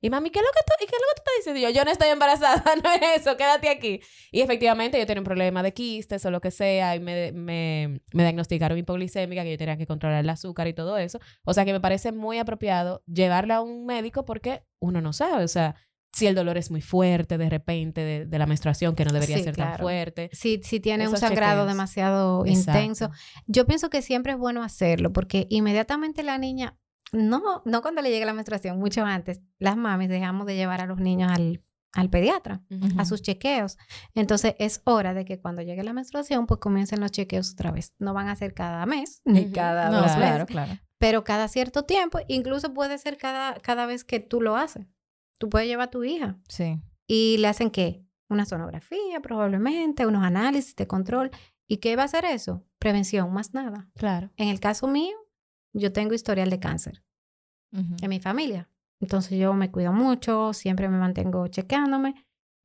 Y mami, ¿qué es lo que tú, y qué es lo que tú estás diciendo? Y yo, yo no estoy embarazada, no es eso, quédate aquí. Y efectivamente yo tenía un problema de quistes o lo que sea, y me, me, me diagnosticaron hipoglicémica, que yo tenía que controlar el azúcar y todo eso. O sea que me parece muy apropiado llevarla a un médico porque uno no sabe, o sea, si el dolor es muy fuerte de repente de, de la menstruación, que no debería Sí, ser tan claro. fuerte. Si, si tiene un sangrado chequeos. demasiado Exacto. intenso, yo pienso que siempre es bueno hacerlo porque inmediatamente la niña, no, no cuando le llegue la menstruación, mucho antes, las mamis dejamos de llevar a los niños al, al pediatra, a sus chequeos. Entonces es hora de que cuando llegue la menstruación, pues comiencen los chequeos otra vez. No van a ser cada mes ni cada No, dos claro. meses, claro, claro. pero cada cierto tiempo, incluso puede ser cada, cada vez que tú lo haces. Tú puedes llevar a tu hija Sí. y le hacen qué? Una sonografía probablemente, unos análisis de control. ¿Y qué va a hacer eso? Prevención, más nada. Claro. En el caso mío, yo tengo historial de cáncer Ujú. en mi familia. Entonces yo me cuido mucho, siempre me mantengo chequeándome.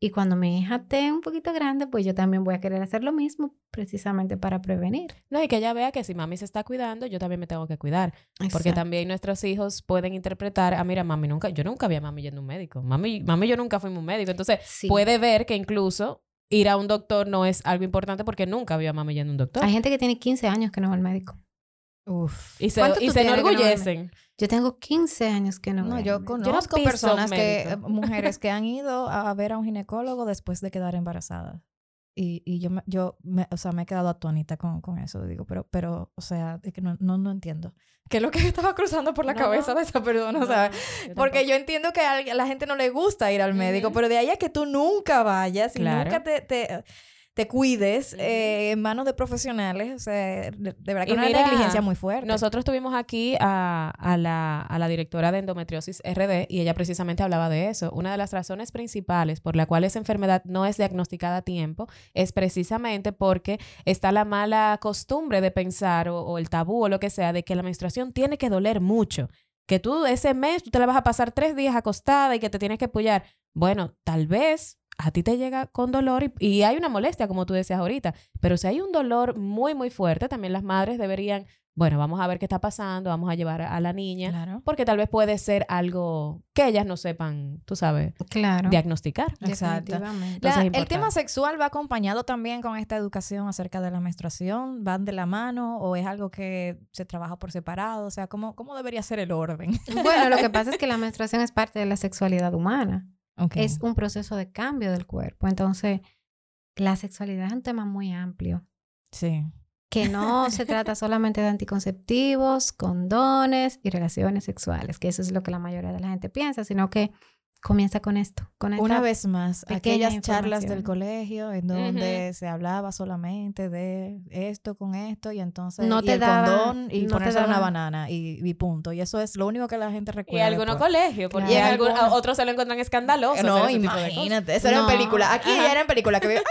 Y cuando mi hija esté un poquito grande, pues yo también voy a querer hacer lo mismo precisamente para prevenir. No, y que ella vea que si mami se está cuidando, yo también me tengo que cuidar. Porque Exacto. también nuestros hijos pueden interpretar, ah, mira, mami nunca, yo nunca vi a mami yendo a un médico. Mami, mami yo nunca fui a un médico. Entonces, Sí. puede ver que incluso ir a un doctor no es algo importante porque nunca vio a mami yendo a un doctor. Hay gente que tiene 15 años que no va al médico. Uf. y se, ¿Cuánto y se que no enorgullecen. Yo tengo 15 años que no, No, yo conozco piso personas que, eh, mujeres que han ido a ver a un ginecólogo después de quedar embarazadas. Y, y yo, me, yo me, o sea, me he quedado atónita con, con eso. Digo, pero, pero, o sea, es que no, no, no entiendo. ¿Qué es lo que estaba cruzando por la No, cabeza de esa persona? o sea, yo porque yo entiendo que a la gente no le gusta ir al médico, Ujú. pero de ahí a que tú nunca vayas y Claro. nunca te, te, te cuides eh, en manos de profesionales, o sea, de, de verdad que Y una mira, negligencia muy fuerte. Nosotros tuvimos aquí a, a la, a la directora de endometriosis RD y ella precisamente hablaba de eso. Una de las razones principales por la cual esa enfermedad no es diagnosticada a tiempo es precisamente porque está la mala costumbre de pensar o, o el tabú o lo que sea de que la menstruación tiene que doler mucho. Que tú ese mes tú te la vas a pasar tres días acostada y que te tienes que apoyar. Bueno, tal vez a ti te llega con dolor y, y hay una molestia, como tú decías ahorita, pero si hay un dolor muy, muy fuerte, también las madres deberían, bueno, vamos a ver qué está pasando, vamos a llevar a la niña, Claro. porque tal vez puede ser algo que ellas no sepan, tú sabes, Claro. diagnosticar. Exacto. La- Entonces es el tema sexual va acompañado también con esta educación acerca de la menstruación. ¿Van de la mano o es algo que se trabaja por separado? O sea, ¿cómo, cómo debería ser el orden? Bueno, lo que pasa es que la menstruación es parte de la sexualidad humana. Okay. Es un proceso de cambio del cuerpo. Entonces, la sexualidad es un tema muy amplio. Sí. que no se trata solamente de anticonceptivos, condones y relaciones sexuales, que eso es lo que la mayoría de la gente piensa, sino que comienza con esto. Con Una esta vez más, aquellas charlas del colegio en donde se hablaba solamente de esto con esto y entonces No y te el daban- condón y no te ponerse una banana y, y punto. Y eso es lo único que la gente Y recuerda. algunos después. colegios, porque Claro. en Y algún- algunos- a otros se lo encuentran escandaloso. No, ese imagínate. Eso era en No. película. Aquí Ajá. ya era en película. Que ay,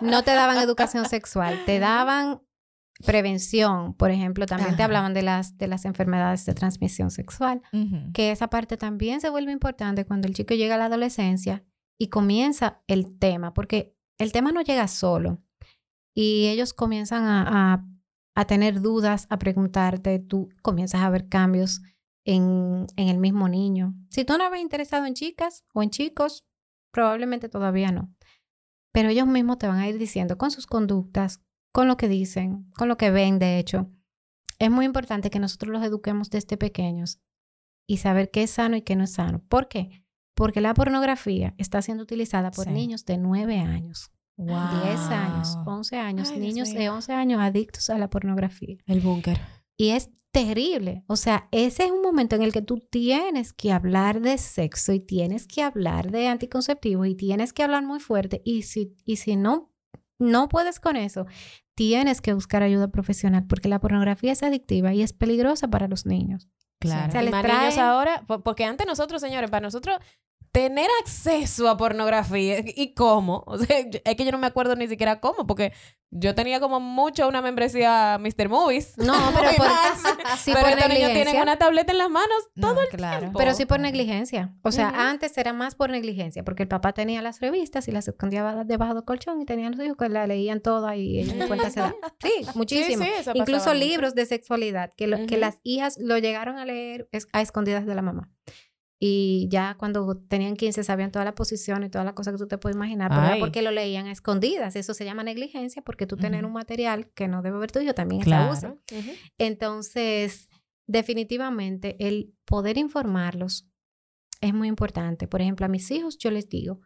No te daban educación sexual, te daban prevención. Por ejemplo, también te hablaban de las, de las enfermedades de transmisión sexual, que esa parte también se vuelve importante cuando el chico llega a la adolescencia y comienza el tema, porque el tema no llega solo y ellos comienzan a, a- a tener dudas, a preguntarte, tú comienzas a ver cambios en, en el mismo niño. Si tú no habías interesado en chicas o en chicos, probablemente todavía no. Pero ellos mismos te van a ir diciendo con sus conductas, con lo que dicen, con lo que ven, de hecho. Es muy importante que nosotros los eduquemos desde pequeños y saber qué es sano y qué no es sano. ¿Por qué? Porque la pornografía está siendo utilizada por Sí. niños de 9 años, Wow. 10 años, 11 años, Ay, niños de mío. 11 años adictos a la pornografía. El búnker. Y es terrible. O sea, ese es un momento en el que tú tienes que hablar de sexo y tienes que hablar de anticonceptivos y tienes que hablar muy fuerte. Y si, y si no, no puedes con eso, tienes que buscar ayuda profesional porque la pornografía es adictiva y es peligrosa para los niños. Claro. O sea, más niños traen- ahora, po- porque antes nosotros, señores, para nosotros tener acceso a pornografía y cómo, o sea, es que yo no me acuerdo ni siquiera cómo, porque yo tenía como mucho una membresía a Mr. Movies. No, pero por, sí pero por estos niños tienen una tableta en las manos todo No, el claro. tiempo. Pero sí por negligencia. O sea, antes era más por negligencia, porque el papá tenía las revistas y las escondía ba- debajo del colchón y tenían los hijos que la leían todas y ellos ni cuenta se dan. Sí, muchísimo. Sí, sí, eso Incluso mucho. libros de sexualidad, que, lo- que Ujú. las hijas lo llegaron a leer a escondidas de la mamá. Y ya cuando tenían 15 sabían toda la posición y toda la cosa que tú te puedes imaginar, pero era porque lo leían a escondidas. Eso se llama negligencia porque tú tener Ujú. un material que no debe ver tu hijo también es abuso. Claro. Ujú. Entonces, definitivamente el poder informarlos es muy importante. Por ejemplo, a mis hijos yo les digo,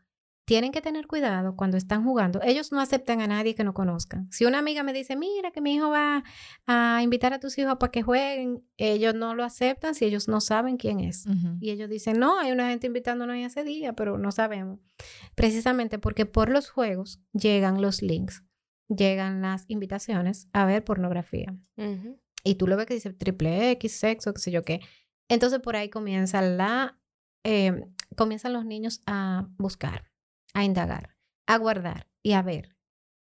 tienen que tener cuidado cuando están jugando. Ellos no aceptan a nadie que no conozcan. Si una amiga me dice, mira que mi hijo va a invitar a tus hijos para que jueguen, ellos no lo aceptan si ellos no saben quién es. Y ellos dicen, no, hay una gente invitándonos ahí ese día, pero no sabemos. Precisamente porque por los juegos llegan los links, llegan las invitaciones a ver pornografía. Ujú. Y tú lo ves que dice triple X, sexo, qué sé yo qué. Entonces por ahí comienza la, eh, comienzan los niños a buscar, a indagar, a guardar y a ver.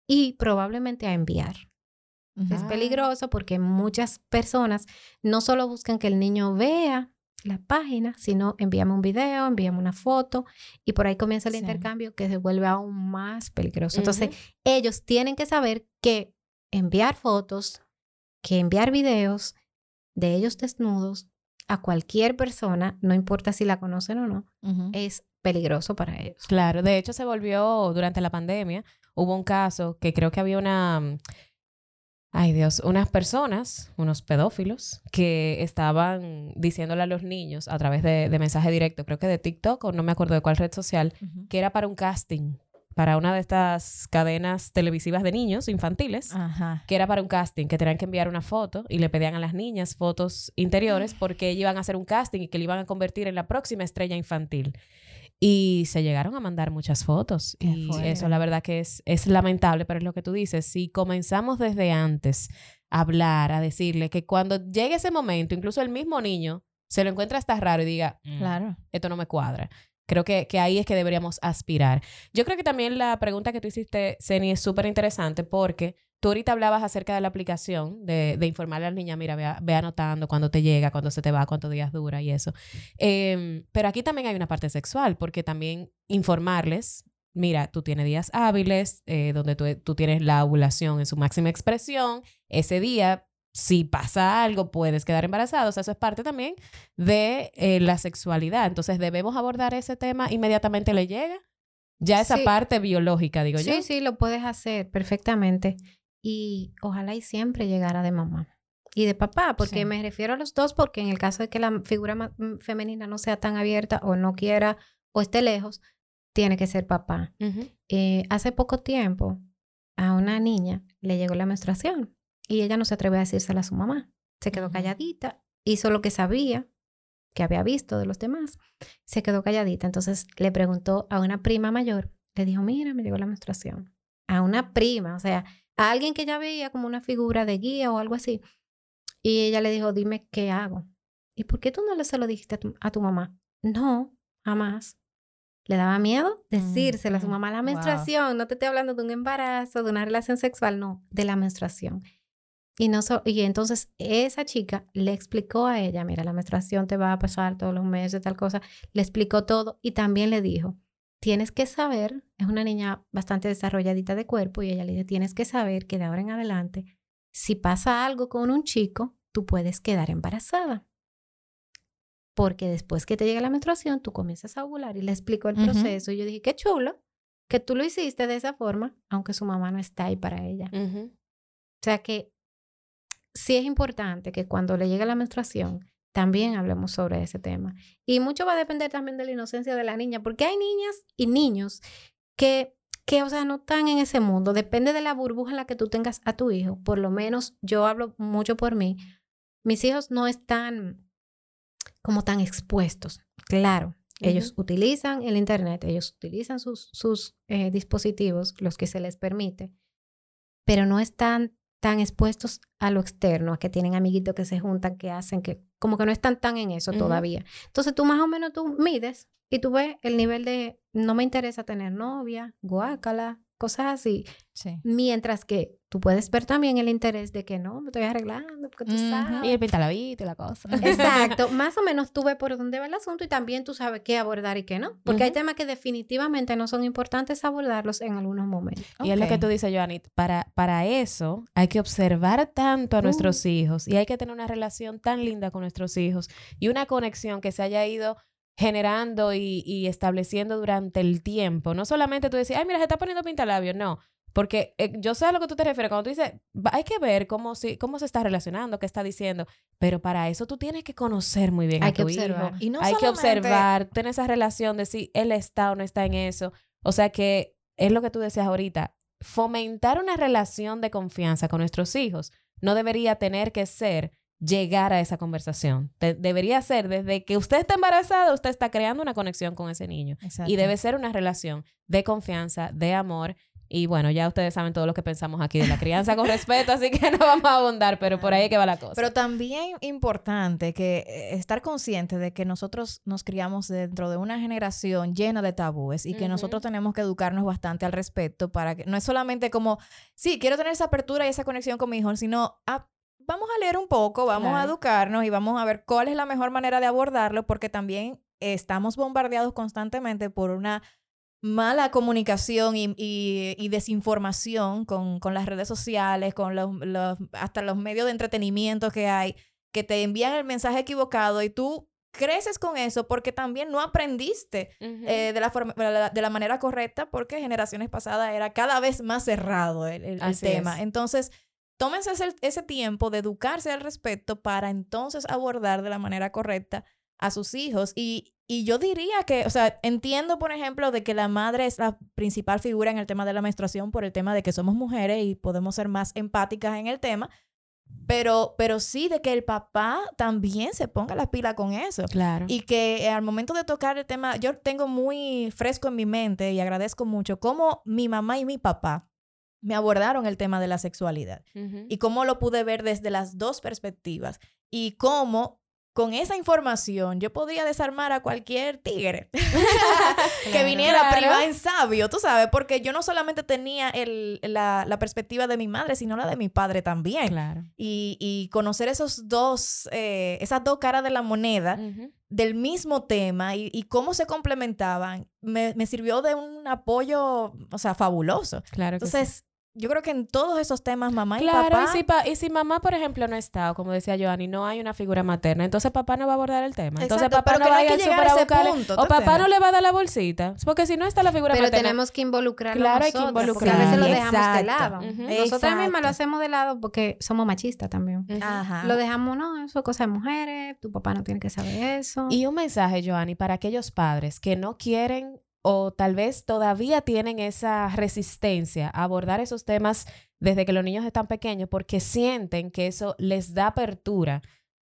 Y probablemente a enviar. Es peligroso porque muchas personas no solo buscan que el niño vea la página, sino envíame un video, envíame una foto y por ahí comienza el Sí. intercambio que se vuelve aún más peligroso. Entonces, ellos tienen que saber que enviar fotos, que enviar videos de ellos desnudos a cualquier persona, no importa si la conocen o no, es peligroso para ellos. Claro, de hecho se volvió durante la pandemia, hubo un caso que creo que había una, mm, ay Dios, unas personas, unos pedófilos, que estaban diciéndole a los niños a través de, de mensaje directo, creo que de TikTok o no me acuerdo de cuál red social, que era para un casting, para una de estas cadenas televisivas de niños infantiles. Ajá. que era para un casting, que tenían que enviar una foto y le pedían a las niñas fotos interiores porque ellos iban a hacer un casting y que le iban a convertir en la próxima estrella infantil. Y se llegaron a mandar muchas fotos. Qué y fuerte. eso la verdad que es, es lamentable, pero es lo que tú dices. Si comenzamos desde antes a hablar, a decirle que cuando llegue ese momento, incluso el mismo niño se lo encuentra hasta raro y diga, "Mm, Claro. esto no me cuadra. Creo que, que ahí es que deberíamos aspirar. Yo creo que también la pregunta que tú hiciste, Ceni, es súper interesante porque tú ahorita hablabas acerca de la aplicación, de, de informarle a la niña, mira, ve, anotando cuando te llega, cuando se te va, cuántos días dura y eso. Em, pero aquí también hay una parte sexual porque también informarles, mira, tú tienes días hábiles eh, donde tú, tú tienes la ovulación en su máxima expresión, ese día... Si pasa algo, puedes quedar embarazada. O sea, eso es parte también de eh, la sexualidad. Entonces, debemos abordar ese tema inmediatamente le llega. Ya esa Sí. parte biológica, digo yo. Sí, sí, lo puedes hacer perfectamente. Y ojalá y siempre llegara de mamá y de papá, porque Sí. me refiero a los dos, porque en el caso de que la figura mm, femenina no sea tan abierta o no quiera o esté lejos, tiene que ser papá. Eh, hace poco tiempo a una niña le llegó la menstruación y ella no se atrevió a decírsela a su mamá. Se quedó calladita, hizo lo que sabía, que había visto de los demás, se quedó calladita. Entonces le preguntó a una prima mayor, le dijo, mira, me llegó la menstruación. A una prima, o sea, a alguien que ella veía como una figura de guía o algo así. Y ella le dijo, dime qué hago. ¿Y por qué tú no le se lo dijiste a tu, a tu mamá? No, jamás. Le daba miedo decírselo a su Mm, mamá. La wow. menstruación, no te estoy hablando de un embarazo, de una relación sexual, no, de la menstruación. Y, no so- y entonces esa chica le explicó a ella, mira, la menstruación te va a pasar todos los meses, tal cosa. Le explicó todo y también le dijo, tienes que saber, es una niña bastante desarrolladita de cuerpo y ella le dijo, tienes que saber que de ahora en adelante, si pasa algo con un chico, tú puedes quedar embarazada. Porque después que te llega la menstruación, tú comienzas a ovular y le explicó el proceso. Y yo dije, qué chulo que tú lo hiciste de esa forma, aunque su mamá no está ahí para ella. O sea que sí es importante que cuando le llegue la menstruación también hablemos sobre ese tema. Y mucho va a depender también de la inocencia de la niña, porque hay niñas y niños que, que, o sea, no están en ese mundo. Depende de la burbuja en la que tú tengas a tu hijo. Por lo menos yo hablo mucho por mí. Mis hijos no están como tan expuestos. Claro, ellos utilizan el Internet, ellos utilizan sus, sus eh, dispositivos, los que se les permite, pero no están tan expuestos a lo externo, a que tienen amiguitos que se juntan, que hacen, que como que no están tan en eso todavía. Entonces tú más o menos tú mides y tú ves el nivel de no me interesa tener novia, guácala, cosas así. Sí. Mientras que tú puedes ver también el interés de que no, me estoy arreglando, porque tú sabes. Y el pintalabito y la cosa. Exacto, más o menos tú ves por dónde va el asunto y también tú sabes qué abordar y qué no, porque hay temas que definitivamente no son importantes abordarlos en algunos momentos. Y es lo que tú dices, Joanny, para, para eso hay que observar tanto a nuestros hijos y hay que tener una relación tan linda con nuestros hijos y una conexión que se haya ido generando y, y estableciendo durante el tiempo. No solamente tú decís, ay, mira, se está poniendo pintalabios, no. Porque eh, yo sé a lo que tú te refieres. Cuando tú dices, hay que ver cómo, si, cómo se está relacionando, qué está diciendo. Pero para eso tú tienes que conocer muy bien Hay a que tu hijo. observar. Y no hay que observar, tener esa relación de si él está o no está en eso. O sea que es lo que tú decías ahorita, fomentar una relación de confianza con nuestros hijos no debería tener que ser llegar a esa conversación. Te- debería ser desde que usted está embarazada, usted está creando una conexión con ese niño. Exacto. Y debe ser una relación de confianza, de amor. Y bueno, ya ustedes saben todo lo que pensamos aquí de la crianza con respeto, así que no vamos a abundar, pero por ahí es que va la cosa. Pero también importante que eh, estar consciente de que nosotros nos criamos dentro de una generación llena de tabúes y que nosotros tenemos que educarnos bastante al respecto para que no es solamente como, sí, quiero tener esa apertura y esa conexión con mi hijo, sino ah, vamos a leer un poco, vamos a educarnos y vamos a ver cuál es la mejor manera de abordarlo porque también estamos bombardeados constantemente por una mala comunicación y, y- y desinformación con, con las redes sociales, con los, los- hasta los medios de entretenimiento que hay, que te envían el mensaje equivocado y tú creces con eso porque también no aprendiste eh, de, la forma, de, la, manera correcta porque generaciones pasadas era cada vez más cerrado el, el- el Así tema. es. Entonces, tómense ese, ese tiempo de educarse al respecto para entonces abordar de la manera correcta a sus hijos. Y, y yo diría que, o sea, entiendo, por ejemplo, de que la madre es la principal figura en el tema de la menstruación por el tema de que somos mujeres y podemos ser más empáticas en el tema. Pero, pero sí de que el papá también se ponga la pila con eso. Claro. Y que al momento de tocar el tema, yo tengo muy fresco en mi mente y agradezco mucho cómo mi mamá y mi papá me abordaron el tema de la sexualidad y cómo lo pude ver desde las dos perspectivas y cómo con esa información yo podía desarmar a cualquier tigre que Claro. viniera Claro. privar en sabio, tú sabes, porque yo no solamente tenía el, la, la perspectiva de mi madre, sino la de mi padre también. Claro. Y, y conocer esos dos, eh, esas dos caras de la moneda del mismo tema y, y cómo se complementaban, me, me sirvió de un apoyo, o sea, fabuloso. Claro que sí. Entonces, yo creo que en todos esos temas, mamá y Claro, papá... y si, pa- y si mamá, por ejemplo, no está, o como decía Joanny, no hay una figura materna, entonces papá no va a abordar el tema. Entonces Exacto, papá pero no va no a ir al a buscarle, punto, o ¿tú papá no le va a dar la bolsita. Porque si no está la figura Pero materna. tenemos que involucrarnos Claro, hay que nosotras, porque a veces lo involucrar. dejamos de Exacto. lado. Ujú. Nosotras mismas lo hacemos de lado porque somos machistas también. Ujú. Ajá. Lo dejamos, no, eso es cosa de mujeres, tu papá no tiene que saber eso. Y un mensaje, Joanny, para aquellos padres que no quieren o tal vez todavía tienen esa resistencia a abordar esos temas desde que los niños están pequeños porque sienten que eso les da apertura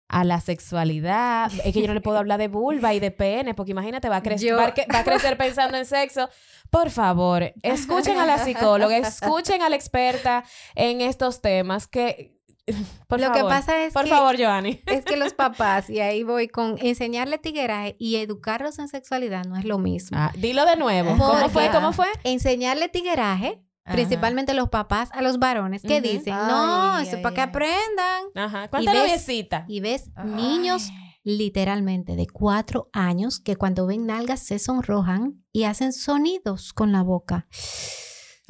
a la sexualidad. Es que yo no le puedo hablar de vulva y de pene, porque imagínate, va a, crecer Yo- va, a, cre- va a crecer pensando en sexo. Por favor, escuchen a la psicóloga, escuchen a la experta en estos temas que... Por Lo que favor, pasa es por que- favor, Joanny. Es que los papás, y ahí voy con enseñarle tigueraje y educarlos en sexualidad no es lo mismo. Ah, dilo de nuevo. ¿Cómo fue? ¿Cómo fue? Enseñarle tigueraje, Ajá. principalmente los papás a los varones, que dicen, no, Ay, eso es ay, para que aprendan. Ajá. ¿Cuánta ves- noviecita? Y ves Ay. niños literalmente de cuatro años que cuando ven nalgas se sonrojan y hacen sonidos con la boca.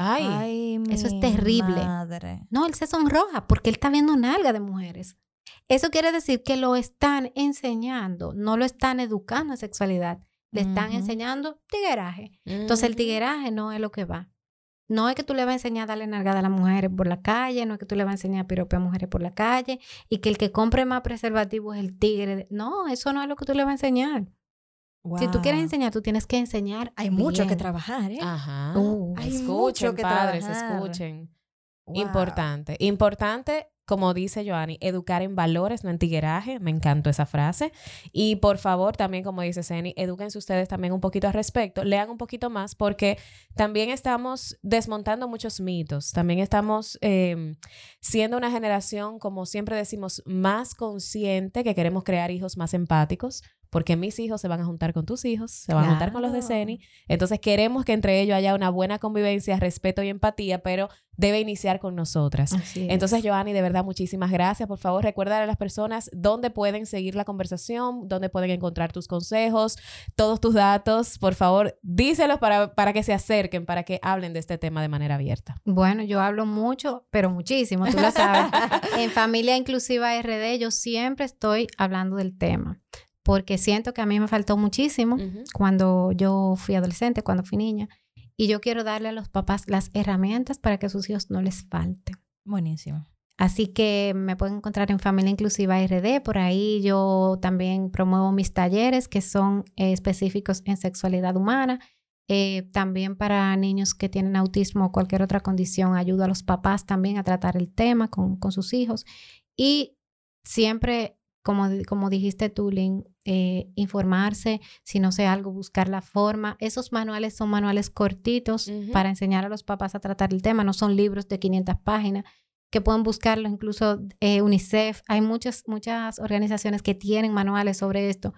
Ay. Ay, Eso es terrible. madre. No, él se sonroja porque él está viendo nalga de mujeres. Eso quiere decir que lo están enseñando, no lo están educando en sexualidad, le están enseñando tigueraje. Entonces el Mm. tigueraje no es lo que va. No es que tú le vas a enseñar a darle nalgada a las mujeres por la calle, no es que tú le vas a enseñar a piropear a mujeres por la calle y que el que compre más preservativo es el tigre. No, eso no es lo que tú le vas a enseñar. Si tú quieres Wow. enseñar, tú tienes que enseñar. Hay mucho que bien. trabajar, ¿eh? Ajá. Uh, Hay escuchen, mucho que padres, trabajar. escuchen. Wow. Importante. Importante, como dice Joanny, educar en valores, no en tigueraje. Me encantó esa frase. Y por favor, también, como dice Ceni, edúquense ustedes también un poquito al respecto. Lean un poquito más porque también estamos desmontando muchos mitos. También estamos eh, siendo una generación, como siempre decimos, más consciente, que queremos crear hijos más empáticos. Porque mis hijos se van a juntar con tus hijos, se van a juntar con los de. Ceni. Entonces queremos que entre ellos haya una buena convivencia, respeto y empatía, pero debe iniciar con nosotras. Entonces, Joanny, de verdad, muchísimas gracias. Por favor, recuerda a las personas dónde pueden seguir la conversación, dónde pueden encontrar tus consejos, todos tus datos. Por favor, díselos para, para que se acerquen, para que hablen de este tema de manera abierta. Bueno, yo hablo mucho, pero muchísimo, tú lo sabes. en Familia Inclusiva RD yo siempre estoy hablando del tema, porque siento que a mí me faltó muchísimo cuando yo fui adolescente, cuando fui niña, y yo quiero darle a los papás las herramientas para que a sus hijos no les falte. Buenísimo. Así que me pueden encontrar en Familia Inclusiva RD. Por ahí yo también promuevo mis talleres que son eh, específicos en sexualidad humana. Eh, también para niños que tienen autismo o cualquier otra condición, ayudo a los papás también a tratar el tema con, con sus hijos. Y siempre, como, como dijiste tú, Lynn, eh, informarse, si no sé algo, buscar la forma. Esos manuales son manuales cortitos para enseñar a los papás a tratar el tema, no son libros de 500 páginas que pueden buscarlo, incluso eh, UNICEF. Hay muchas, muchas organizaciones que tienen manuales sobre esto.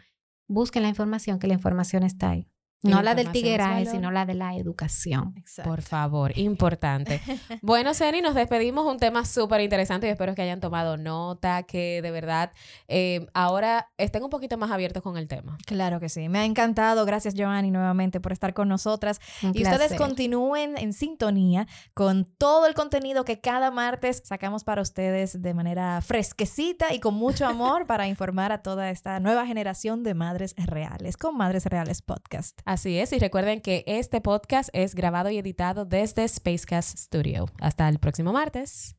Busquen la información, que la información está ahí. No la del tigueraje, sino la de la educación. Exacto. Por favor, importante. Bueno, Ceni, nos despedimos. Un tema súper interesante y espero que hayan tomado nota, que de verdad eh, ahora estén un poquito más abiertos con el tema. Claro que sí. Me ha encantado. Gracias, Joanny, nuevamente por estar con nosotras. Un Y ustedes continúen en sintonía con todo el contenido que cada martes sacamos para ustedes de manera fresquecita y con mucho amor para informar a toda esta nueva generación de madres reales con Madres Reales Podcast. Así es, y recuerden que este podcast es grabado y editado desde Spacecast Studio. Hasta el próximo martes.